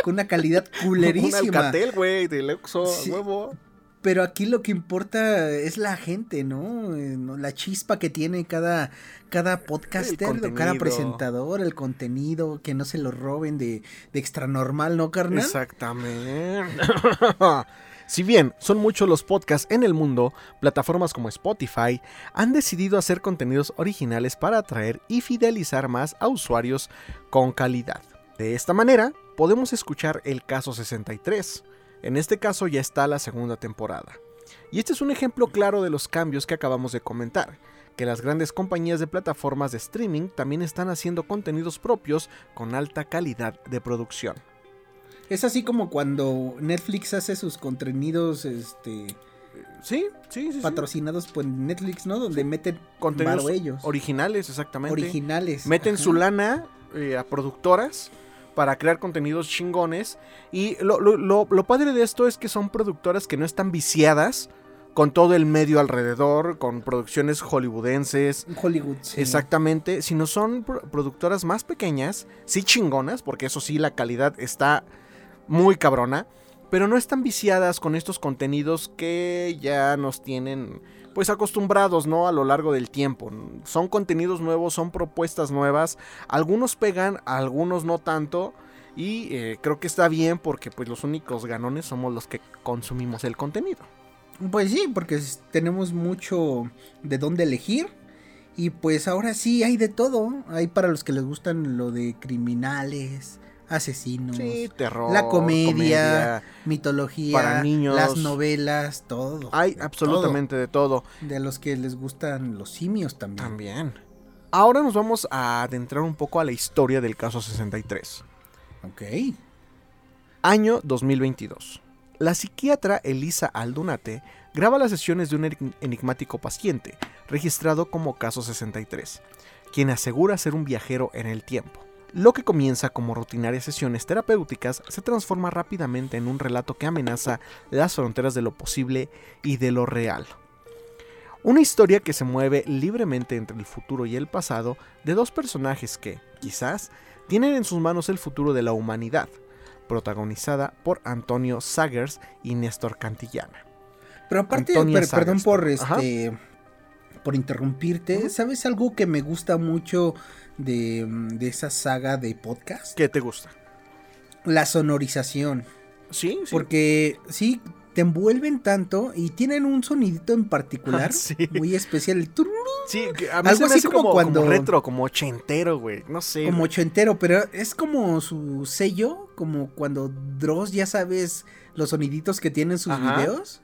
Con una calidad Un culerísima. Alcatel, güey, de Lexo, Sí. huevo. Pero aquí lo que importa es la gente, ¿no? Eh. La chispa que tiene cada, cada podcaster, cada presentador, el contenido, que no se lo roben de, de extra normal, ¿no, carnal? Exactamente. si bien son muchos los podcasts en el mundo, plataformas como Spotify han decidido hacer contenidos originales para atraer y fidelizar más a usuarios con calidad. De esta manera, podemos escuchar el caso 63. En este caso ya está la segunda temporada. Y este es un ejemplo claro de los cambios que acabamos de comentar, que las grandes compañías de plataformas de streaming también están haciendo contenidos propios con alta calidad de producción. Es así como cuando Netflix hace sus contenidos este, Sí, sí, sí. sí. patrocinados por Netflix, ¿no? Donde meten Contenidos ellos. originales, exactamente. Originales. Meten ajá. su lana eh, a productoras para crear contenidos chingones. Y lo, lo- lo- lo padre de esto es que son productoras que no están viciadas con todo el medio alrededor, con producciones hollywoodenses. Hollywood. sí. Exactamente, sino son pro- productoras más pequeñas, sí chingonas, porque eso sí, la calidad está muy cabrona, pero no están viciadas con estos contenidos que ya nos tienen pues acostumbrados, ¿no? A lo largo del tiempo. Son contenidos nuevos, son propuestas nuevas, algunos pegan, algunos no tanto. Y eh, creo que está bien porque pues los únicos ganones somos los que consumimos el contenido. Pues sí, porque tenemos mucho de dónde elegir. Y pues ahora sí hay de todo. Hay para los que les gustan lo de criminales, asesinos, Sí, terror, la comedia, mitología, para niños. las novelas, todo. Hay de absolutamente de todo. De los que les gustan los simios también. También. Ahora nos vamos a adentrar un poco a la historia del caso 63. Ok. Año 2022. La psiquiatra Elisa Aldunate graba las sesiones de un enig- enigmático paciente, registrado como caso 63, quien asegura ser un viajero en el tiempo. Lo que comienza como rutinarias sesiones terapéuticas se transforma rápidamente en un relato que amenaza las fronteras de lo posible y de lo real. Una historia que se mueve libremente entre el futuro y el pasado de dos personajes que, quizás, tienen en sus manos el futuro de la humanidad, protagonizada por Antonio Sagers y Néstor Cantillana. Pero aparte, per- perdón por Ajá. Por interrumpirte. ¿sabes algo que me gusta mucho de, mm, de esa saga de podcast? ¿Qué te gusta? La sonorización. Sí, sí. Porque sí, te envuelven tanto y tienen un sonidito en particular Ah, sí. muy especial, el Sí, a mí Algo se me así hace como como, cuando- como retro, como ochentero, güey. No sé. como ochentero, pero es como su sello, como cuando Dross, ya sabes, los soniditos que tienen sus Ajá. videos.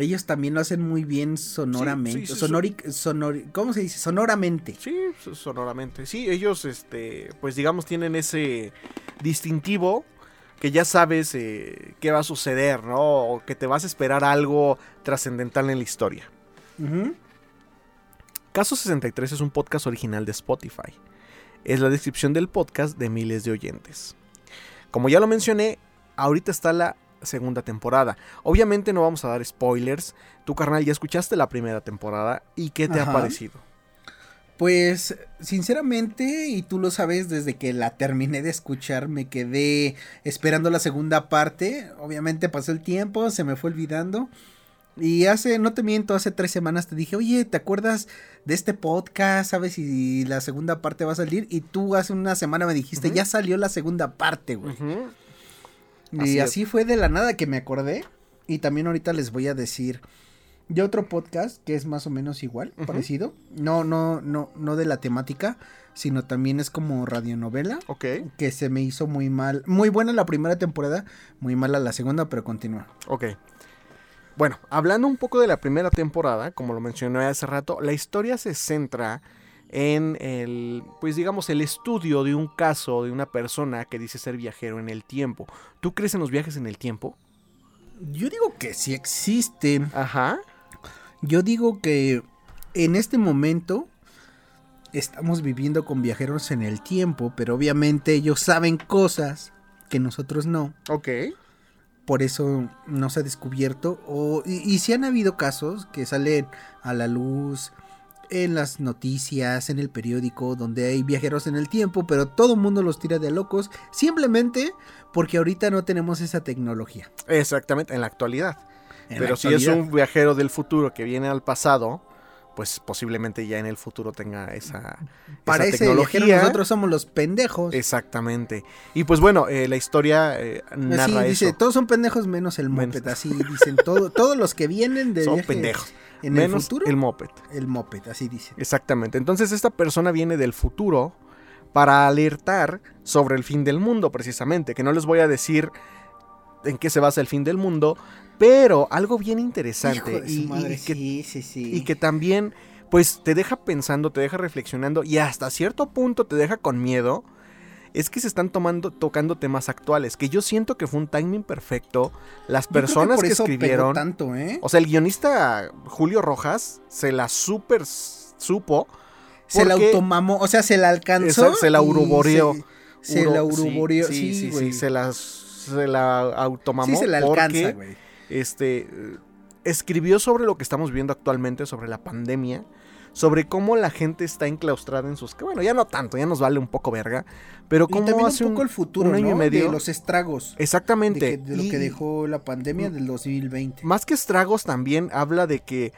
Ellos también lo hacen muy bien sonoramente. sí, sonori- ¿Cómo se dice? Sonoramente. Sí, so- sonoramente. Sí, ellos, este, pues digamos, tienen ese distintivo que ya sabes eh, qué va a suceder, ¿no? O que te vas a esperar algo trascendental en la historia. Ujú. Caso 63 es un podcast original de Spotify. Es la descripción del podcast de miles de oyentes. Como ya lo mencioné, ahorita está la segunda temporada. Obviamente no vamos a dar spoilers. Tu carnal ya escuchaste la primera temporada y ¿qué te Ajá. ha parecido? Pues, sinceramente, y tú lo sabes, desde que la terminé de escuchar, me quedé esperando la segunda parte. Obviamente pasó el tiempo, se me fue olvidando. Y hace, no te miento, hace tres semanas te dije, oye, ¿te acuerdas de este podcast? ¿Sabes si la segunda parte va a salir? Y tú hace una semana me dijiste, ya salió la segunda parte, güey. Y Así es. así fue de la nada que me acordé. Y también ahorita les voy a decir de otro podcast que es más o menos igual, parecido. No, no, no, no de la temática, sino también es como radionovela. Ok, Que se me hizo muy mal. Muy buena la primera temporada, muy mala la segunda, pero continúa. ok. Bueno, hablando un poco de la primera temporada, como lo mencioné hace rato, la historia se centra en el, pues digamos, el estudio de un caso de una persona que dice ser viajero en el tiempo. ¿Tú crees en los viajes en el tiempo? Yo digo que sí existen. Ajá. Yo digo que en este momento estamos viviendo con viajeros en el tiempo, pero obviamente ellos saben cosas que nosotros no. Ok. por eso no se ha descubierto. O, y, y sí han habido casos que salen a la luz en las noticias, en el periódico, donde hay viajeros en el tiempo, pero todo el mundo los tira de locos, simplemente porque ahorita no tenemos esa tecnología. Exactamente, en la actualidad. En Pero la si es un viajero del futuro que viene al pasado, pues posiblemente ya en el futuro tenga esa, Para esa viajero tecnología. nosotros somos los pendejos. Exactamente. Y pues bueno, eh, la historia eh, narra dice, eso. todos son pendejos menos el Menos- moped. Así dicen, todo, todos los que vienen de Son viaje pendejos. En menos el futuro, el el, moped. moped, así dice. Exactamente. Entonces esta persona viene del futuro para alertar sobre el fin del mundo, precisamente. Que no les voy a decir en qué se basa el fin del mundo, pero algo bien interesante y, madre, que, sí, sí, sí. y que también pues te deja pensando, te deja reflexionando y hasta cierto punto te deja con miedo. Es que se están tomando, tocando temas actuales, que yo siento que fue un timing perfecto. Las personas que, pegó escribieron, tanto, ¿eh? o sea, el guionista Julio Rojas se la super supo. se la automamó, o sea, se la alcanzó. Se la uruboreó. Se, la uruboreó, sí, sí, sí, se la, se la automamó Sí, se la alcanza, güey. este, escribió sobre lo que estamos viviendo actualmente, sobre la pandemia, sobre cómo la gente está enclaustrada en sus... que bueno, ya no tanto, ya nos vale un poco verga, pero Y cómo también hace un poco el futuro, un año ¿no? y medio... De los estragos. De, Exactamente. que- de lo y que dejó la pandemia del 2020. Más que estragos también habla de que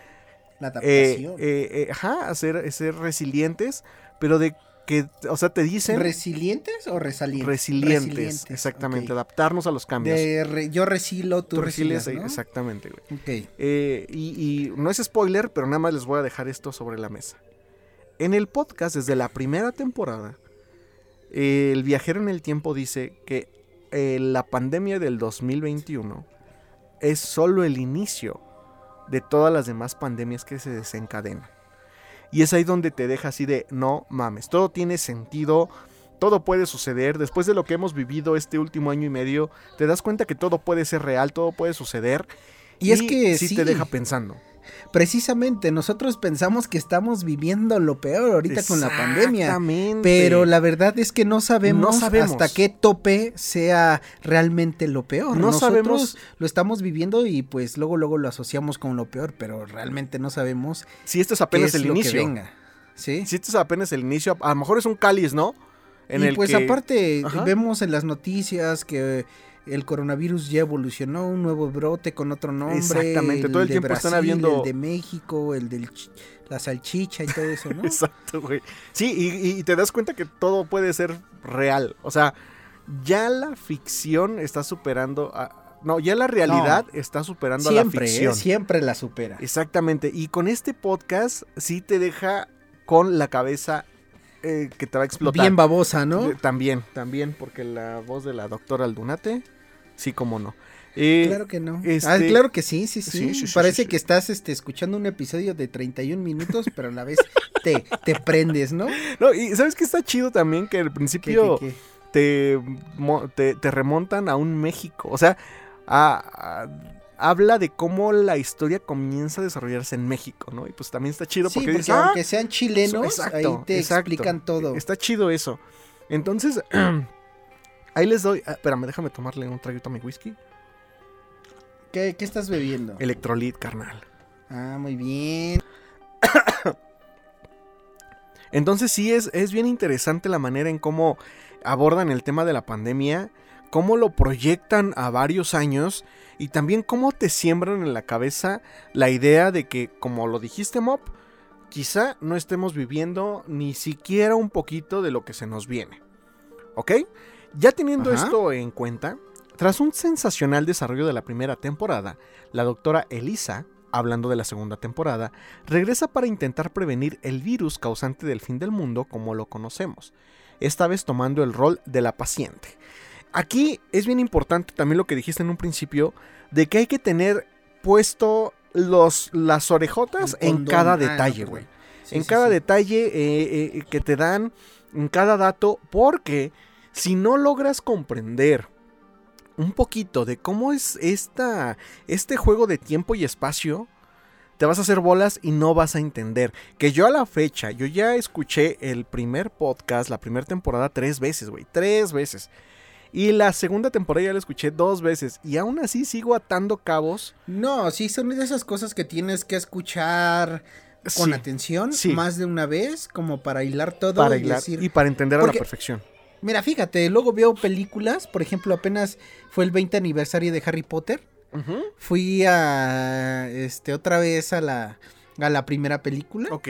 La eh, adaptación. eh, eh, ajá, ser, ser resilientes, pero de que, o sea, te dicen ¿Resilientes o resalientes? resilientes, exactamente, adaptarnos a los cambios. De re- yo resilo, tú, Tú resilies, ¿no? exactamente, güey. Eh, y, y no es spoiler, pero nada más les voy a dejar esto sobre la mesa. En el podcast, desde la primera temporada, eh, el viajero en el tiempo dice que eh, la pandemia del 2021 es solo el inicio de todas las demás pandemias que se desencadenan. Y es ahí donde te deja así de, no mames, todo tiene sentido, todo puede suceder. Después de lo que hemos vivido este último año y medio, te das cuenta que todo puede ser real, todo puede suceder. Y, es que sí, sí, te deja pensando. Precisamente nosotros pensamos que estamos viviendo lo peor ahorita con la pandemia. Exactamente. Pero la verdad es que no sabemos, No sabemos. hasta qué tope sea realmente lo peor. No Nosotros sabemos- lo estamos viviendo y pues luego luego lo asociamos con lo peor, pero realmente no sabemos si esto es apenas es el inicio. venga. ¿Sí? Si esto es apenas el inicio, a lo mejor es un cáliz, ¿no? En y el pues que- aparte Ajá. vemos en las noticias que el coronavirus ya evolucionó, un nuevo brote con otro nombre. Exactamente, todo el de tiempo están habiendo- El de México, el de la salchicha y todo eso, ¿no? Exacto, güey. Sí, y, y te das cuenta que todo puede ser real. O sea, ya la ficción está superando. a- no, ya la realidad está superando a la ¿eh? ficción. siempre la supera. Exactamente. Y con este podcast sí te deja con la cabeza eh, que te va a explotar. Bien babosa, ¿no? Eh, También, también, porque la voz de la doctora Aldunate, sí, como no. Eh, Claro que no. este- Ah, claro que sí, sí, sí. Sí, sí, sí, Parece que estás este, escuchando un episodio de 31 minutos, pero a la vez te, te prendes, ¿no? No, y ¿sabes qué está chido también? Que al ¿Qué, principio qué, qué? Te, te, te remontan a un México. O sea, a- a- habla de cómo la historia comienza a desarrollarse en México, ¿no? Y pues también está chido Sí, porque, porque dices, "Ah, aunque sean chilenos, exacto, ahí te exacto. explican todo. Está chido eso. Entonces, ahí les doy. ah, espérame, déjame tomarle un traguito a mi whisky. ¿Qué, qué estás bebiendo? Electrolit, carnal. Ah, muy bien. Entonces sí es, es bien interesante la manera en cómo abordan el tema de la pandemia, cómo lo proyectan a varios años y también cómo te siembran en la cabeza la idea de que, como lo dijiste, Mop, quizá no estemos viviendo ni siquiera un poquito de lo que se nos viene. ¿Ok? Ya teniendo Ajá. esto en cuenta, tras un sensacional desarrollo de la primera temporada, la doctora Elisa, hablando de la segunda temporada, regresa para intentar prevenir el virus causante del fin del mundo como lo conocemos, esta vez tomando el rol de la paciente. Aquí es bien importante también lo que dijiste en un principio, de que hay que tener puesto los, las orejotas en cada detalle, güey. Sí, en sí, cada sí. detalle eh, eh, que te dan, en cada dato, porque si no logras comprender un poquito de cómo es esta, este juego de tiempo y espacio, te vas a hacer bolas y no vas a entender. Que yo a la fecha, yo ya escuché el primer podcast, la primera temporada, tres veces, güey, tres veces. Y la segunda temporada ya la escuché dos veces. Y aún así sigo atando cabos. No, sí, son de esas cosas que tienes que escuchar con Sí, atención sí. más de una vez, como para hilar todo para y hilar decir, y para entender a la perfección. Mira, fíjate, luego veo películas, por ejemplo, apenas fue el 20 aniversario de Harry Potter Ujú. Fui a este otra vez a la a la primera película Ok.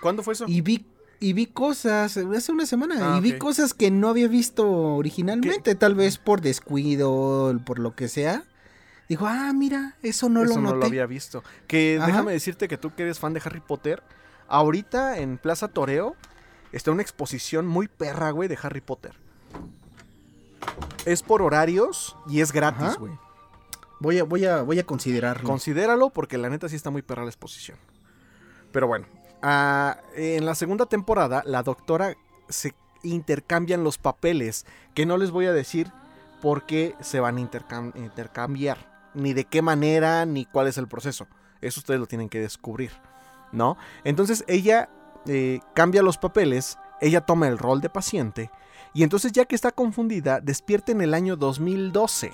¿Cuándo fue eso? y vi y vi cosas hace una semana Ah, y vi cosas que no había visto originalmente, tal vez por descuido, por lo que sea. Dijo, "Ah, mira, eso no Eso lo no noté." lo había visto. Que Ajá. déjame decirte que tú que eres fan de Harry Potter, ahorita en Plaza Toreo está una exposición muy perra, güey, de Harry Potter. Es por horarios y es gratis, güey. Voy a voy a voy a considerarlo. Considéralo porque la neta sí está muy perra la exposición. Pero bueno, en la segunda temporada la doctora se intercambian los papeles, que no les voy a decir por qué se van a intercam- intercambiar, ni de qué manera, ni cuál es el proceso. Eso ustedes lo tienen que descubrir, ¿no? Entonces ella eh, cambia los papeles, ella toma el rol de paciente, y entonces ya que está confundida, despierta en el año 2012.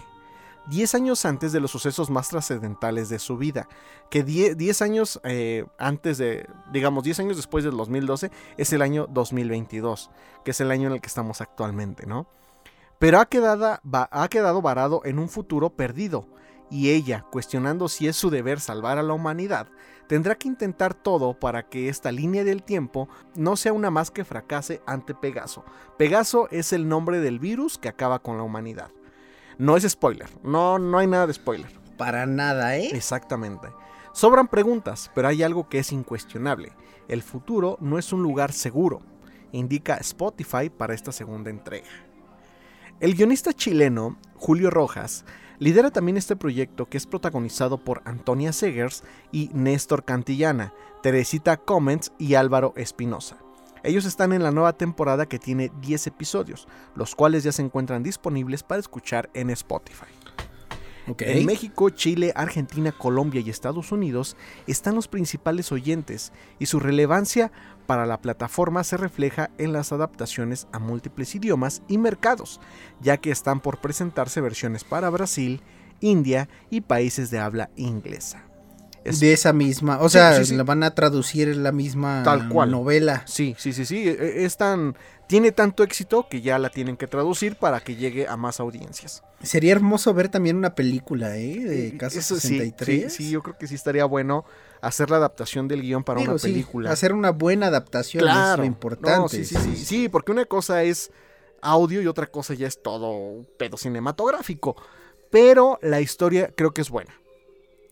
10 años antes de los sucesos más trascendentales de su vida. Que 10, 10 años eh, antes de, digamos, 10 años después del 2012 es el año 2022, que es el año en el que estamos actualmente, ¿no? Pero ha quedado, ha quedado varado en un futuro perdido, y ella, cuestionando si es su deber salvar a la humanidad, tendrá que intentar todo para que esta línea del tiempo no sea una más que fracase ante Pegaso. Pegaso es el nombre del virus que acaba con la humanidad. No es spoiler, no, no hay nada de spoiler. Para nada, ¿eh? Exactamente. Sobran preguntas, pero hay algo que es incuestionable. El futuro no es un lugar seguro, indica Spotify para esta segunda entrega. El guionista chileno, Julio Rojas, lidera también este proyecto que es protagonizado por Antonia Segers y Néstor Cantillana, Teresita Comments y Álvaro Espinosa. Ellos están en la nueva temporada que tiene 10 episodios, los cuales ya se encuentran disponibles para escuchar en Spotify. En México, Chile, Argentina, Colombia y Estados Unidos están los principales oyentes y su relevancia para la plataforma se refleja en las adaptaciones a múltiples idiomas y mercados, ya que están por presentarse versiones para Brasil, India y países de habla inglesa. Es- De esa misma, o Sí, sea, sí, sí. la van a traducir en la misma Tal cual. novela. Sí, sí, sí, sí, e- es tan tiene tanto éxito que ya la tienen que traducir para que llegue a más audiencias. Sería hermoso ver también una película, ¿eh? De Eh, Caso eso sí, 63. Sí, sí, yo creo que sí estaría bueno hacer la adaptación del guion para una película. hacer una buena adaptación es lo importante. No, sí, sí, sí, sí, porque una cosa es audio y otra cosa ya es todo pedo cinematográfico. Pero la historia creo que es buena.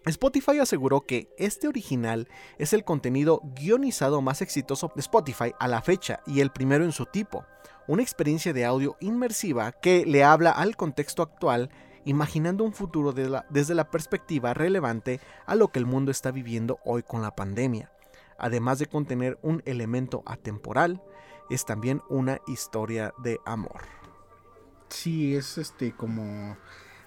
Spotify aseguró que este original es el contenido guionizado más exitoso de Spotify a la fecha y el primero en su tipo. Una experiencia de audio inmersiva que le habla al contexto actual, imaginando un futuro desde la perspectiva relevante a lo que el mundo está viviendo hoy con la pandemia. Además de contener un elemento atemporal, es también una historia de amor. Sí, es este como...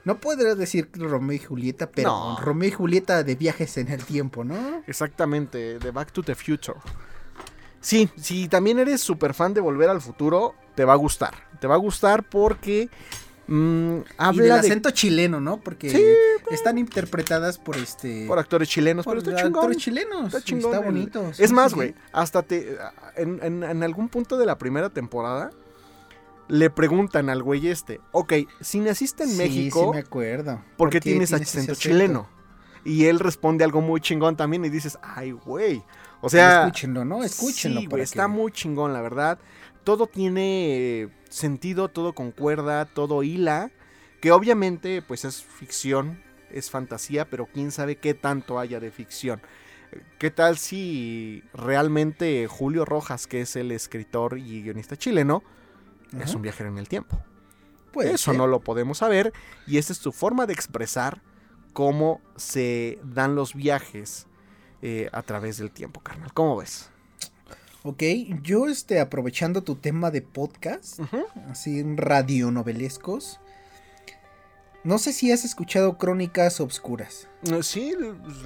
No podría decir Romeo y Julieta, pero No. Romeo y Julieta de viajes en el tiempo, ¿no? Exactamente, de Back to the Future. Sí, si también eres súper fan de Volver al Futuro, te va a gustar. Te va a gustar porque mm, y del habla de, acento chileno, ¿no? Porque Sí, están interpretadas por este... por actores chilenos, por pero está chingón. actores chilenos. Está chingón. Está el- bonito. sí, es más, güey, sí. hasta te. En, en- en algún punto de la primera temporada, le preguntan al güey este: Ok, si naciste en Sí, México, Sí, me acuerdo. ¿por qué tienes acento acento? chileno? Y él responde algo muy chingón también y dices: Ay, güey. O sea. Escúchenlo, ¿no? Escúchenlo. Sí, güey, está que- muy chingón, la verdad. Todo tiene sentido, todo concuerda, todo hila. Que obviamente, pues es ficción, es fantasía, pero quién sabe qué tanto haya de ficción. ¿Qué tal si realmente Julio Rojas, que es el escritor y guionista chileno, es un viajero en el tiempo? Puede Eso ser. no lo podemos saber y esta es tu forma de expresar cómo se dan los viajes eh, a través del tiempo, carnal. ¿Cómo ves? Ok, yo este, aprovechando tu tema de podcast, así radionovelescos, no sé si has escuchado Crónicas Obscuras. Eh, Sí,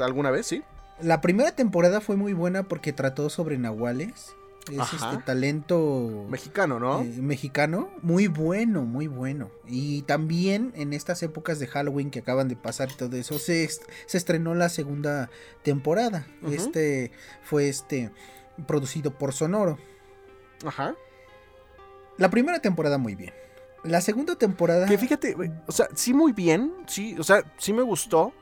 alguna vez, sí. La primera temporada fue muy buena porque trató sobre nahuales. Es Ajá. este talento Mexicano, ¿no? eh, mexicano. Muy bueno, muy bueno. Y también en estas épocas de Halloween que acaban de pasar y todo eso, se, est- se estrenó la segunda temporada. Este fue este producido por Sonoro. Ajá. La primera temporada muy bien. La segunda temporada. Que fíjate, o sea, sí muy bien, sí, o sea, sí me gustó,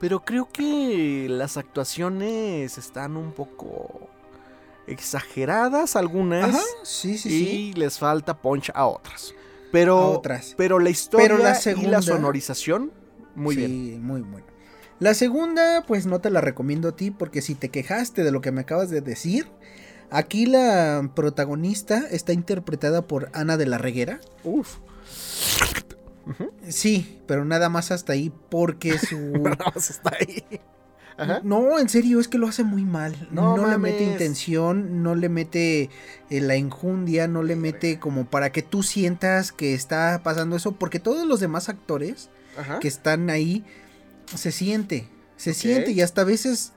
pero creo que las actuaciones están un poco exageradas algunas Ajá, sí, sí, y sí. les falta punch a otras. Pero, A otras. pero la historia Pero la y segunda- la sonorización, muy bien. Sí, muy bueno. La segunda, pues no te la recomiendo a ti porque si te quejaste de lo que me acabas de decir, aquí la protagonista está interpretada por Ana de la Reguera. Uf. Sí, pero nada más hasta ahí porque su... Nada más está ahí. Ajá. No, en serio, es que lo hace muy mal. No No, le mete intención, no le mete eh, la enjundia, no le mete como para que tú sientas que está pasando eso, porque todos los demás actores Ajá. que están ahí se siente, se siente y hasta a veces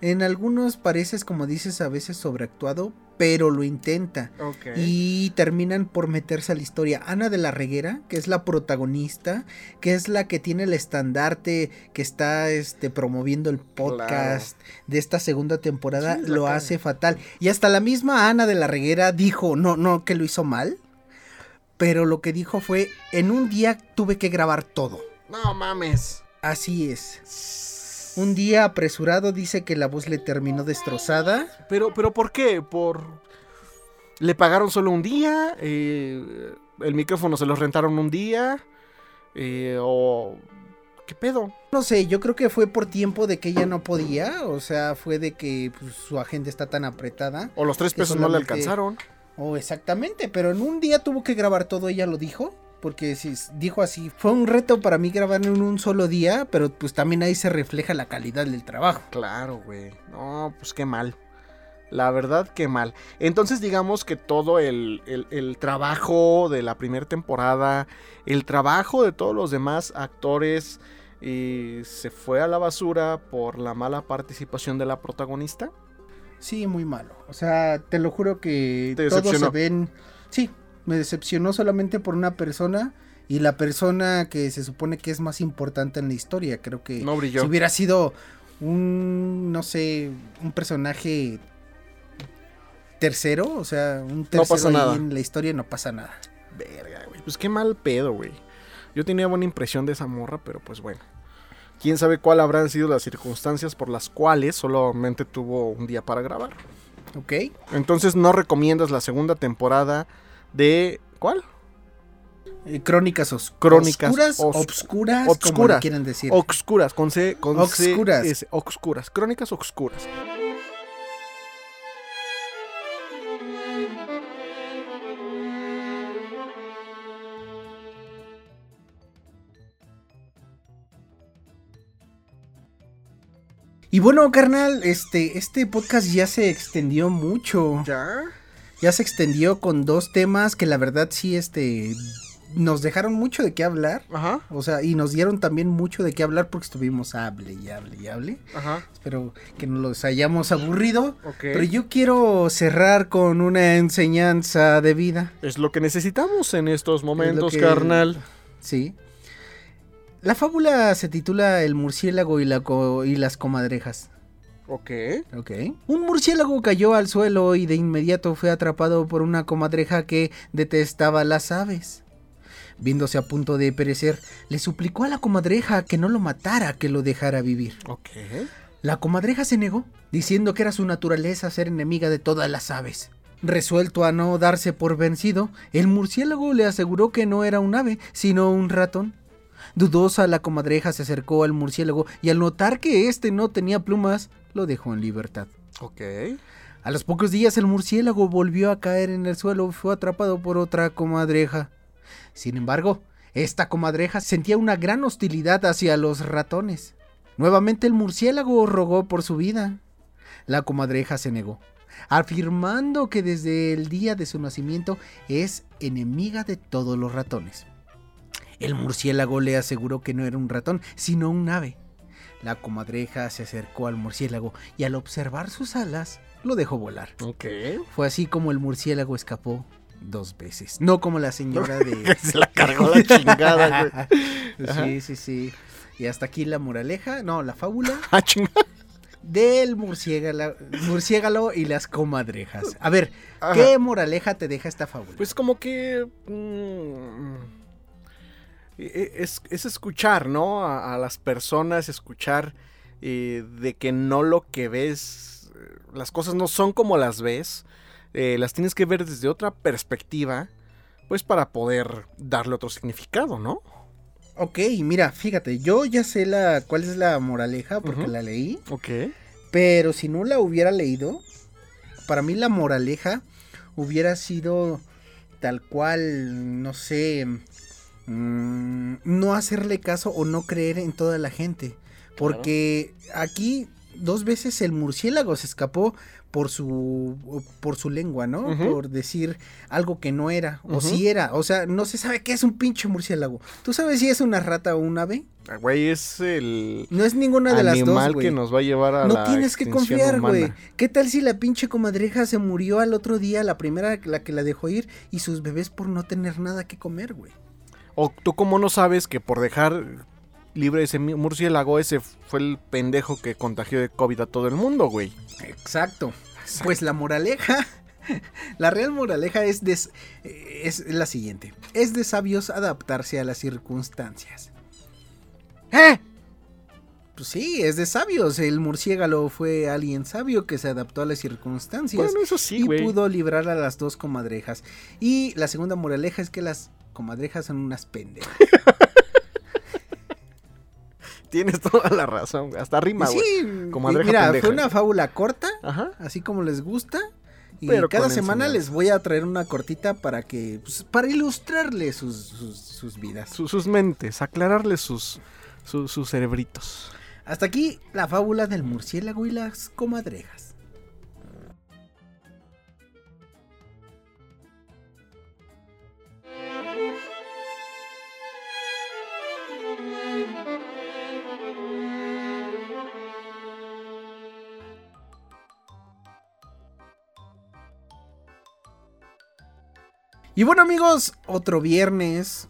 en algunos pareces como dices a veces sobreactuado, pero lo intenta y terminan por meterse a la historia. Ana de la Reguera, que es la protagonista, que es la que tiene el estandarte, que está este, promoviendo el podcast de esta segunda temporada, Sí, lo cara. hace fatal. Y hasta la misma Ana de la Reguera dijo, no, no, que lo hizo mal, pero lo que dijo fue, en un día tuve que grabar todo. No mames. Así es. Un día apresurado dice que la voz le terminó destrozada. Pero, pero ¿por qué? Por. ¿Le pagaron solo un día? Eh, ¿El micrófono se los rentaron un día? Eh, ¿O. ¿Qué pedo? No sé, yo creo que fue por tiempo de que ella no podía, o sea, fue de que pues, su agenda está tan apretada. ¿O los tres pesos no le alcanzaron? O exactamente, pero en un día tuvo que grabar todo, ella lo dijo. Porque dijo así, fue un reto para mí grabar en un solo día, pero pues también ahí se refleja la calidad del trabajo. Claro, güey. No, pues qué mal. La verdad, qué mal. Entonces, digamos que todo el, el- el trabajo de la primera temporada, el trabajo de todos los demás actores, eh, se fue a la basura por la mala participación de la protagonista. Sí, muy malo. O sea, te lo juro que todos se ven. Sí, me decepcionó solamente por una persona y la persona que se supone que es más importante en la historia. Creo que No si hubiera sido un, no sé, un personaje tercero, o sea, un tercero pasa ahí nada. en la historia, no pasa nada. Verga, güey. Pues qué mal pedo, güey. Yo tenía buena impresión de esa morra, pero pues bueno. Quién sabe cuál habrán sido las circunstancias por las cuales solamente tuvo un día para grabar. ¿Ok? Entonces no recomiendas la segunda temporada de. ¿Cuál? Eh, crónicas os- Crónicas oscuras, os- obscuras, como obscuras. le quieran decir. Obscuras, con C. Con Obscuras. C, S, obscuras. Crónicas obscuras. Y bueno, carnal, este, este podcast ya se extendió mucho. ¿Ya? Ya se extendió con dos temas que la verdad sí, este, nos dejaron mucho de qué hablar. Ajá. O sea, y nos dieron también mucho de qué hablar porque estuvimos hable y hable y hable. Ajá. Espero que no los hayamos aburrido. Pero yo quiero cerrar con una enseñanza de vida. Es lo que necesitamos en estos momentos, que- carnal. Sí. La fábula se titula El murciélago y, la co- y las comadrejas. Ok. Ok. Un murciélago cayó al suelo y de inmediato fue atrapado por una comadreja que detestaba las aves. Viéndose a punto de perecer, le suplicó a la comadreja que no lo matara, que lo dejara vivir. Ok. La comadreja se negó, diciendo que era su naturaleza ser enemiga de todas las aves. Resuelto a no darse por vencido, el murciélago le aseguró que no era un ave, sino un ratón. Dudosa, la comadreja se acercó al murciélago y al notar que éste no tenía plumas, lo dejó en libertad. Ok. A los pocos días el murciélago volvió a caer en el suelo y fue atrapado por otra comadreja. Sin embargo, esta comadreja sentía una gran hostilidad hacia los ratones. Nuevamente el murciélago rogó por su vida. La comadreja se negó, afirmando que desde el día de su nacimiento es enemiga de todos los ratones. El murciélago le aseguró que no era un ratón, sino un ave. La comadreja se acercó al murciélago y al observar sus alas, lo dejó volar. Ok. Fue así como el murciélago escapó dos veces. No como la señora de... Se la cargó la chingada, güey. Sí, sí, sí. Y hasta aquí la moraleja, no, la fábula Ah, chingada. del murciégalo, murciégalo y las comadrejas. A ver, Ajá. ¿qué moraleja te deja esta fábula? Pues como que... mm, es, es escuchar, ¿no? A, a las personas, escuchar eh, de que no lo que ves, eh, las cosas no son como las ves, eh, las tienes que ver desde otra perspectiva, pues para poder darle otro significado, ¿no? Ok, mira, fíjate, yo ya sé la cuál es la moraleja porque la leí, Ok. pero si no la hubiera leído, para mí la moraleja hubiera sido tal cual, no sé, mm, no hacerle caso o no creer en toda la gente. Porque aquí dos veces el murciélago se escapó por su por su lengua, ¿no? Por decir algo que no era o si era, o sea, no se sabe qué es un pinche murciélago. ¿Tú sabes si es una rata o un ave? Ah, Güey, es el No es ninguna de las dos, animal que nos va a llevar a No la tienes que confiar, güey. ¿Qué tal si la pinche comadreja se murió al otro día, la primera la que la dejó ir, y sus bebés por no tener nada que comer, güey? O tú cómo no sabes que por dejar libre ese murciélago, ese fue el pendejo que contagió de COVID a todo el mundo, güey. Exacto. Pues la moraleja, la real moraleja es, es la siguiente. Es de sabios adaptarse a las circunstancias. ¡Eh! Pues sí, es de sabios. El murciélago fue alguien sabio que se adaptó a las circunstancias. Bueno, eso sí, y pudo librar a las dos comadrejas. Y la segunda moraleja es que las comadrejas son unas pendejas. Tienes toda la razón. Hasta rima, güey. sí, Comadreja mira, pendeja. fue una fábula corta, Ajá. así como les gusta. Y Pero cada semana enseñanza. les voy a traer una cortita para que, pues, para ilustrarles sus, sus, sus vidas. Su- sus mentes, aclararles sus, su- sus cerebritos. Hasta aquí la fábula del murciélago y las comadrejas. Y bueno amigos, otro viernes.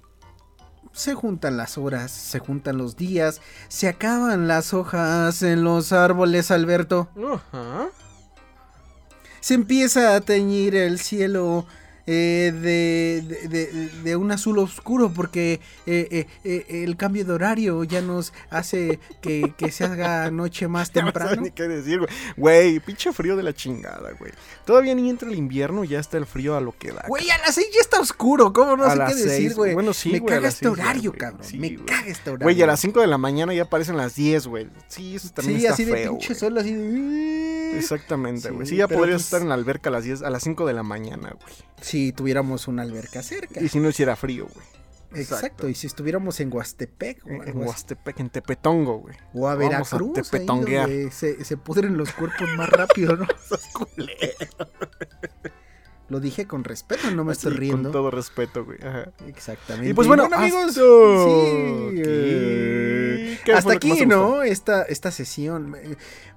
Se juntan las horas, se juntan los días, se acaban las hojas en los árboles, Alberto. Ajá. Se empieza a teñir el cielo eh, de, de- de- un azul oscuro porque eh, eh, eh, el cambio de horario ya nos hace que, que se haga noche más Ya no temprano. ni qué decir, güey. Güey, pinche frío de la chingada, güey. Todavía ni entra el invierno y ya está el frío a lo que da. Güey, a las seis ya está oscuro, ¿cómo no A sé qué decir, güey? bueno, sí, Me güey, caga este horario, güey. cabrón. Sí, Me güey. caga este horario. Güey, a las 5 de la mañana ya aparecen las 10, güey. Sí, eso también Sí, está así de feo, pinche sol, así de... Exactamente, güey. Sí, Sí, ya podrías estar en la alberca a las 10, a las 5 de la mañana, güey. Si tuviéramos una alberca cerca. Y si no hiciera frío, güey. Exacto. y si estuviéramos en Huastepec En. Huastepec, en Tepetongo, güey. O a Vamos a Veracruz, ahí tepetonguear. donde se, se pudren los cuerpos más rápido, ¿no? Estás culero. Lo dije con respeto, no me Así, estoy riendo. Con todo respeto, güey. Ajá. Exactamente. Y pues bueno, amigos, hasta sí, aquí. eh, ¿Qué fue hasta aquí? ¿no? Esta, esta sesión. Me,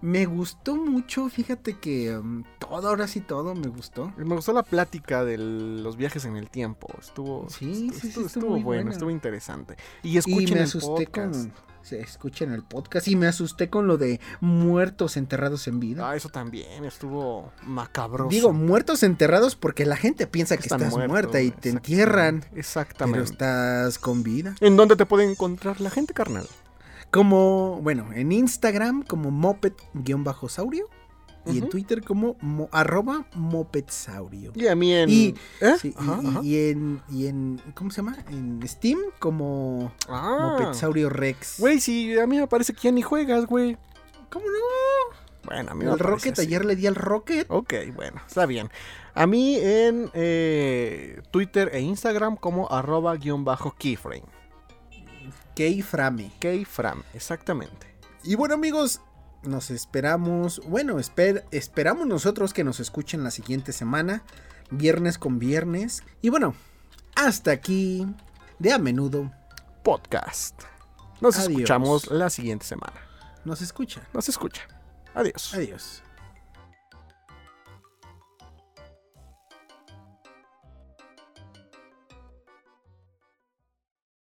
me gustó mucho, fíjate que um, todo, ahora sí todo me gustó. Me gustó la plática de los viajes en el tiempo. Estuvo, Sí, estuvo, sí, sí, estuvo, estuvo estuvo muy bueno, buena. estuvo interesante. Y Y escuchen me el asusté podcast. con... Se escuchen el podcast y me asusté con lo de muertos enterrados en vida. Ah, eso también estuvo macabroso. Digo, muertos enterrados porque la gente piensa que Están estás muerta y te entierran. Exactamente. Exactamente. Pero estás con vida. ¿En dónde te puede encontrar la gente, carnal? Como, bueno, en Instagram como moped-saurio. Y en. Twitter como mo- arroba mopedsaurio. Y a mí en... Y- ¿Eh? Sí, y- Ajá, y, ajá. y en, y en, ¿cómo se llama? En Steam como Ah. Mopedsaurio Rex. Güey, si a mí me parece que ya ni juegas, güey. ¿Cómo no? Bueno, a mí me El parece Rocket, así. ayer le di al Rocket. Ok, bueno, está bien. A mí en eh, Twitter e Instagram como arroba guion bajo keyframe. Keyframe. Keyframe, exactamente. Y bueno amigos, nos esperamos, bueno, esper- esperamos nosotros que nos escuchen la siguiente semana, viernes con viernes. Y bueno, hasta aquí, de a menudo, Podcast. Nos Adiós. escuchamos la siguiente semana. nos escuchan. Nos escucha. Adiós. Adiós.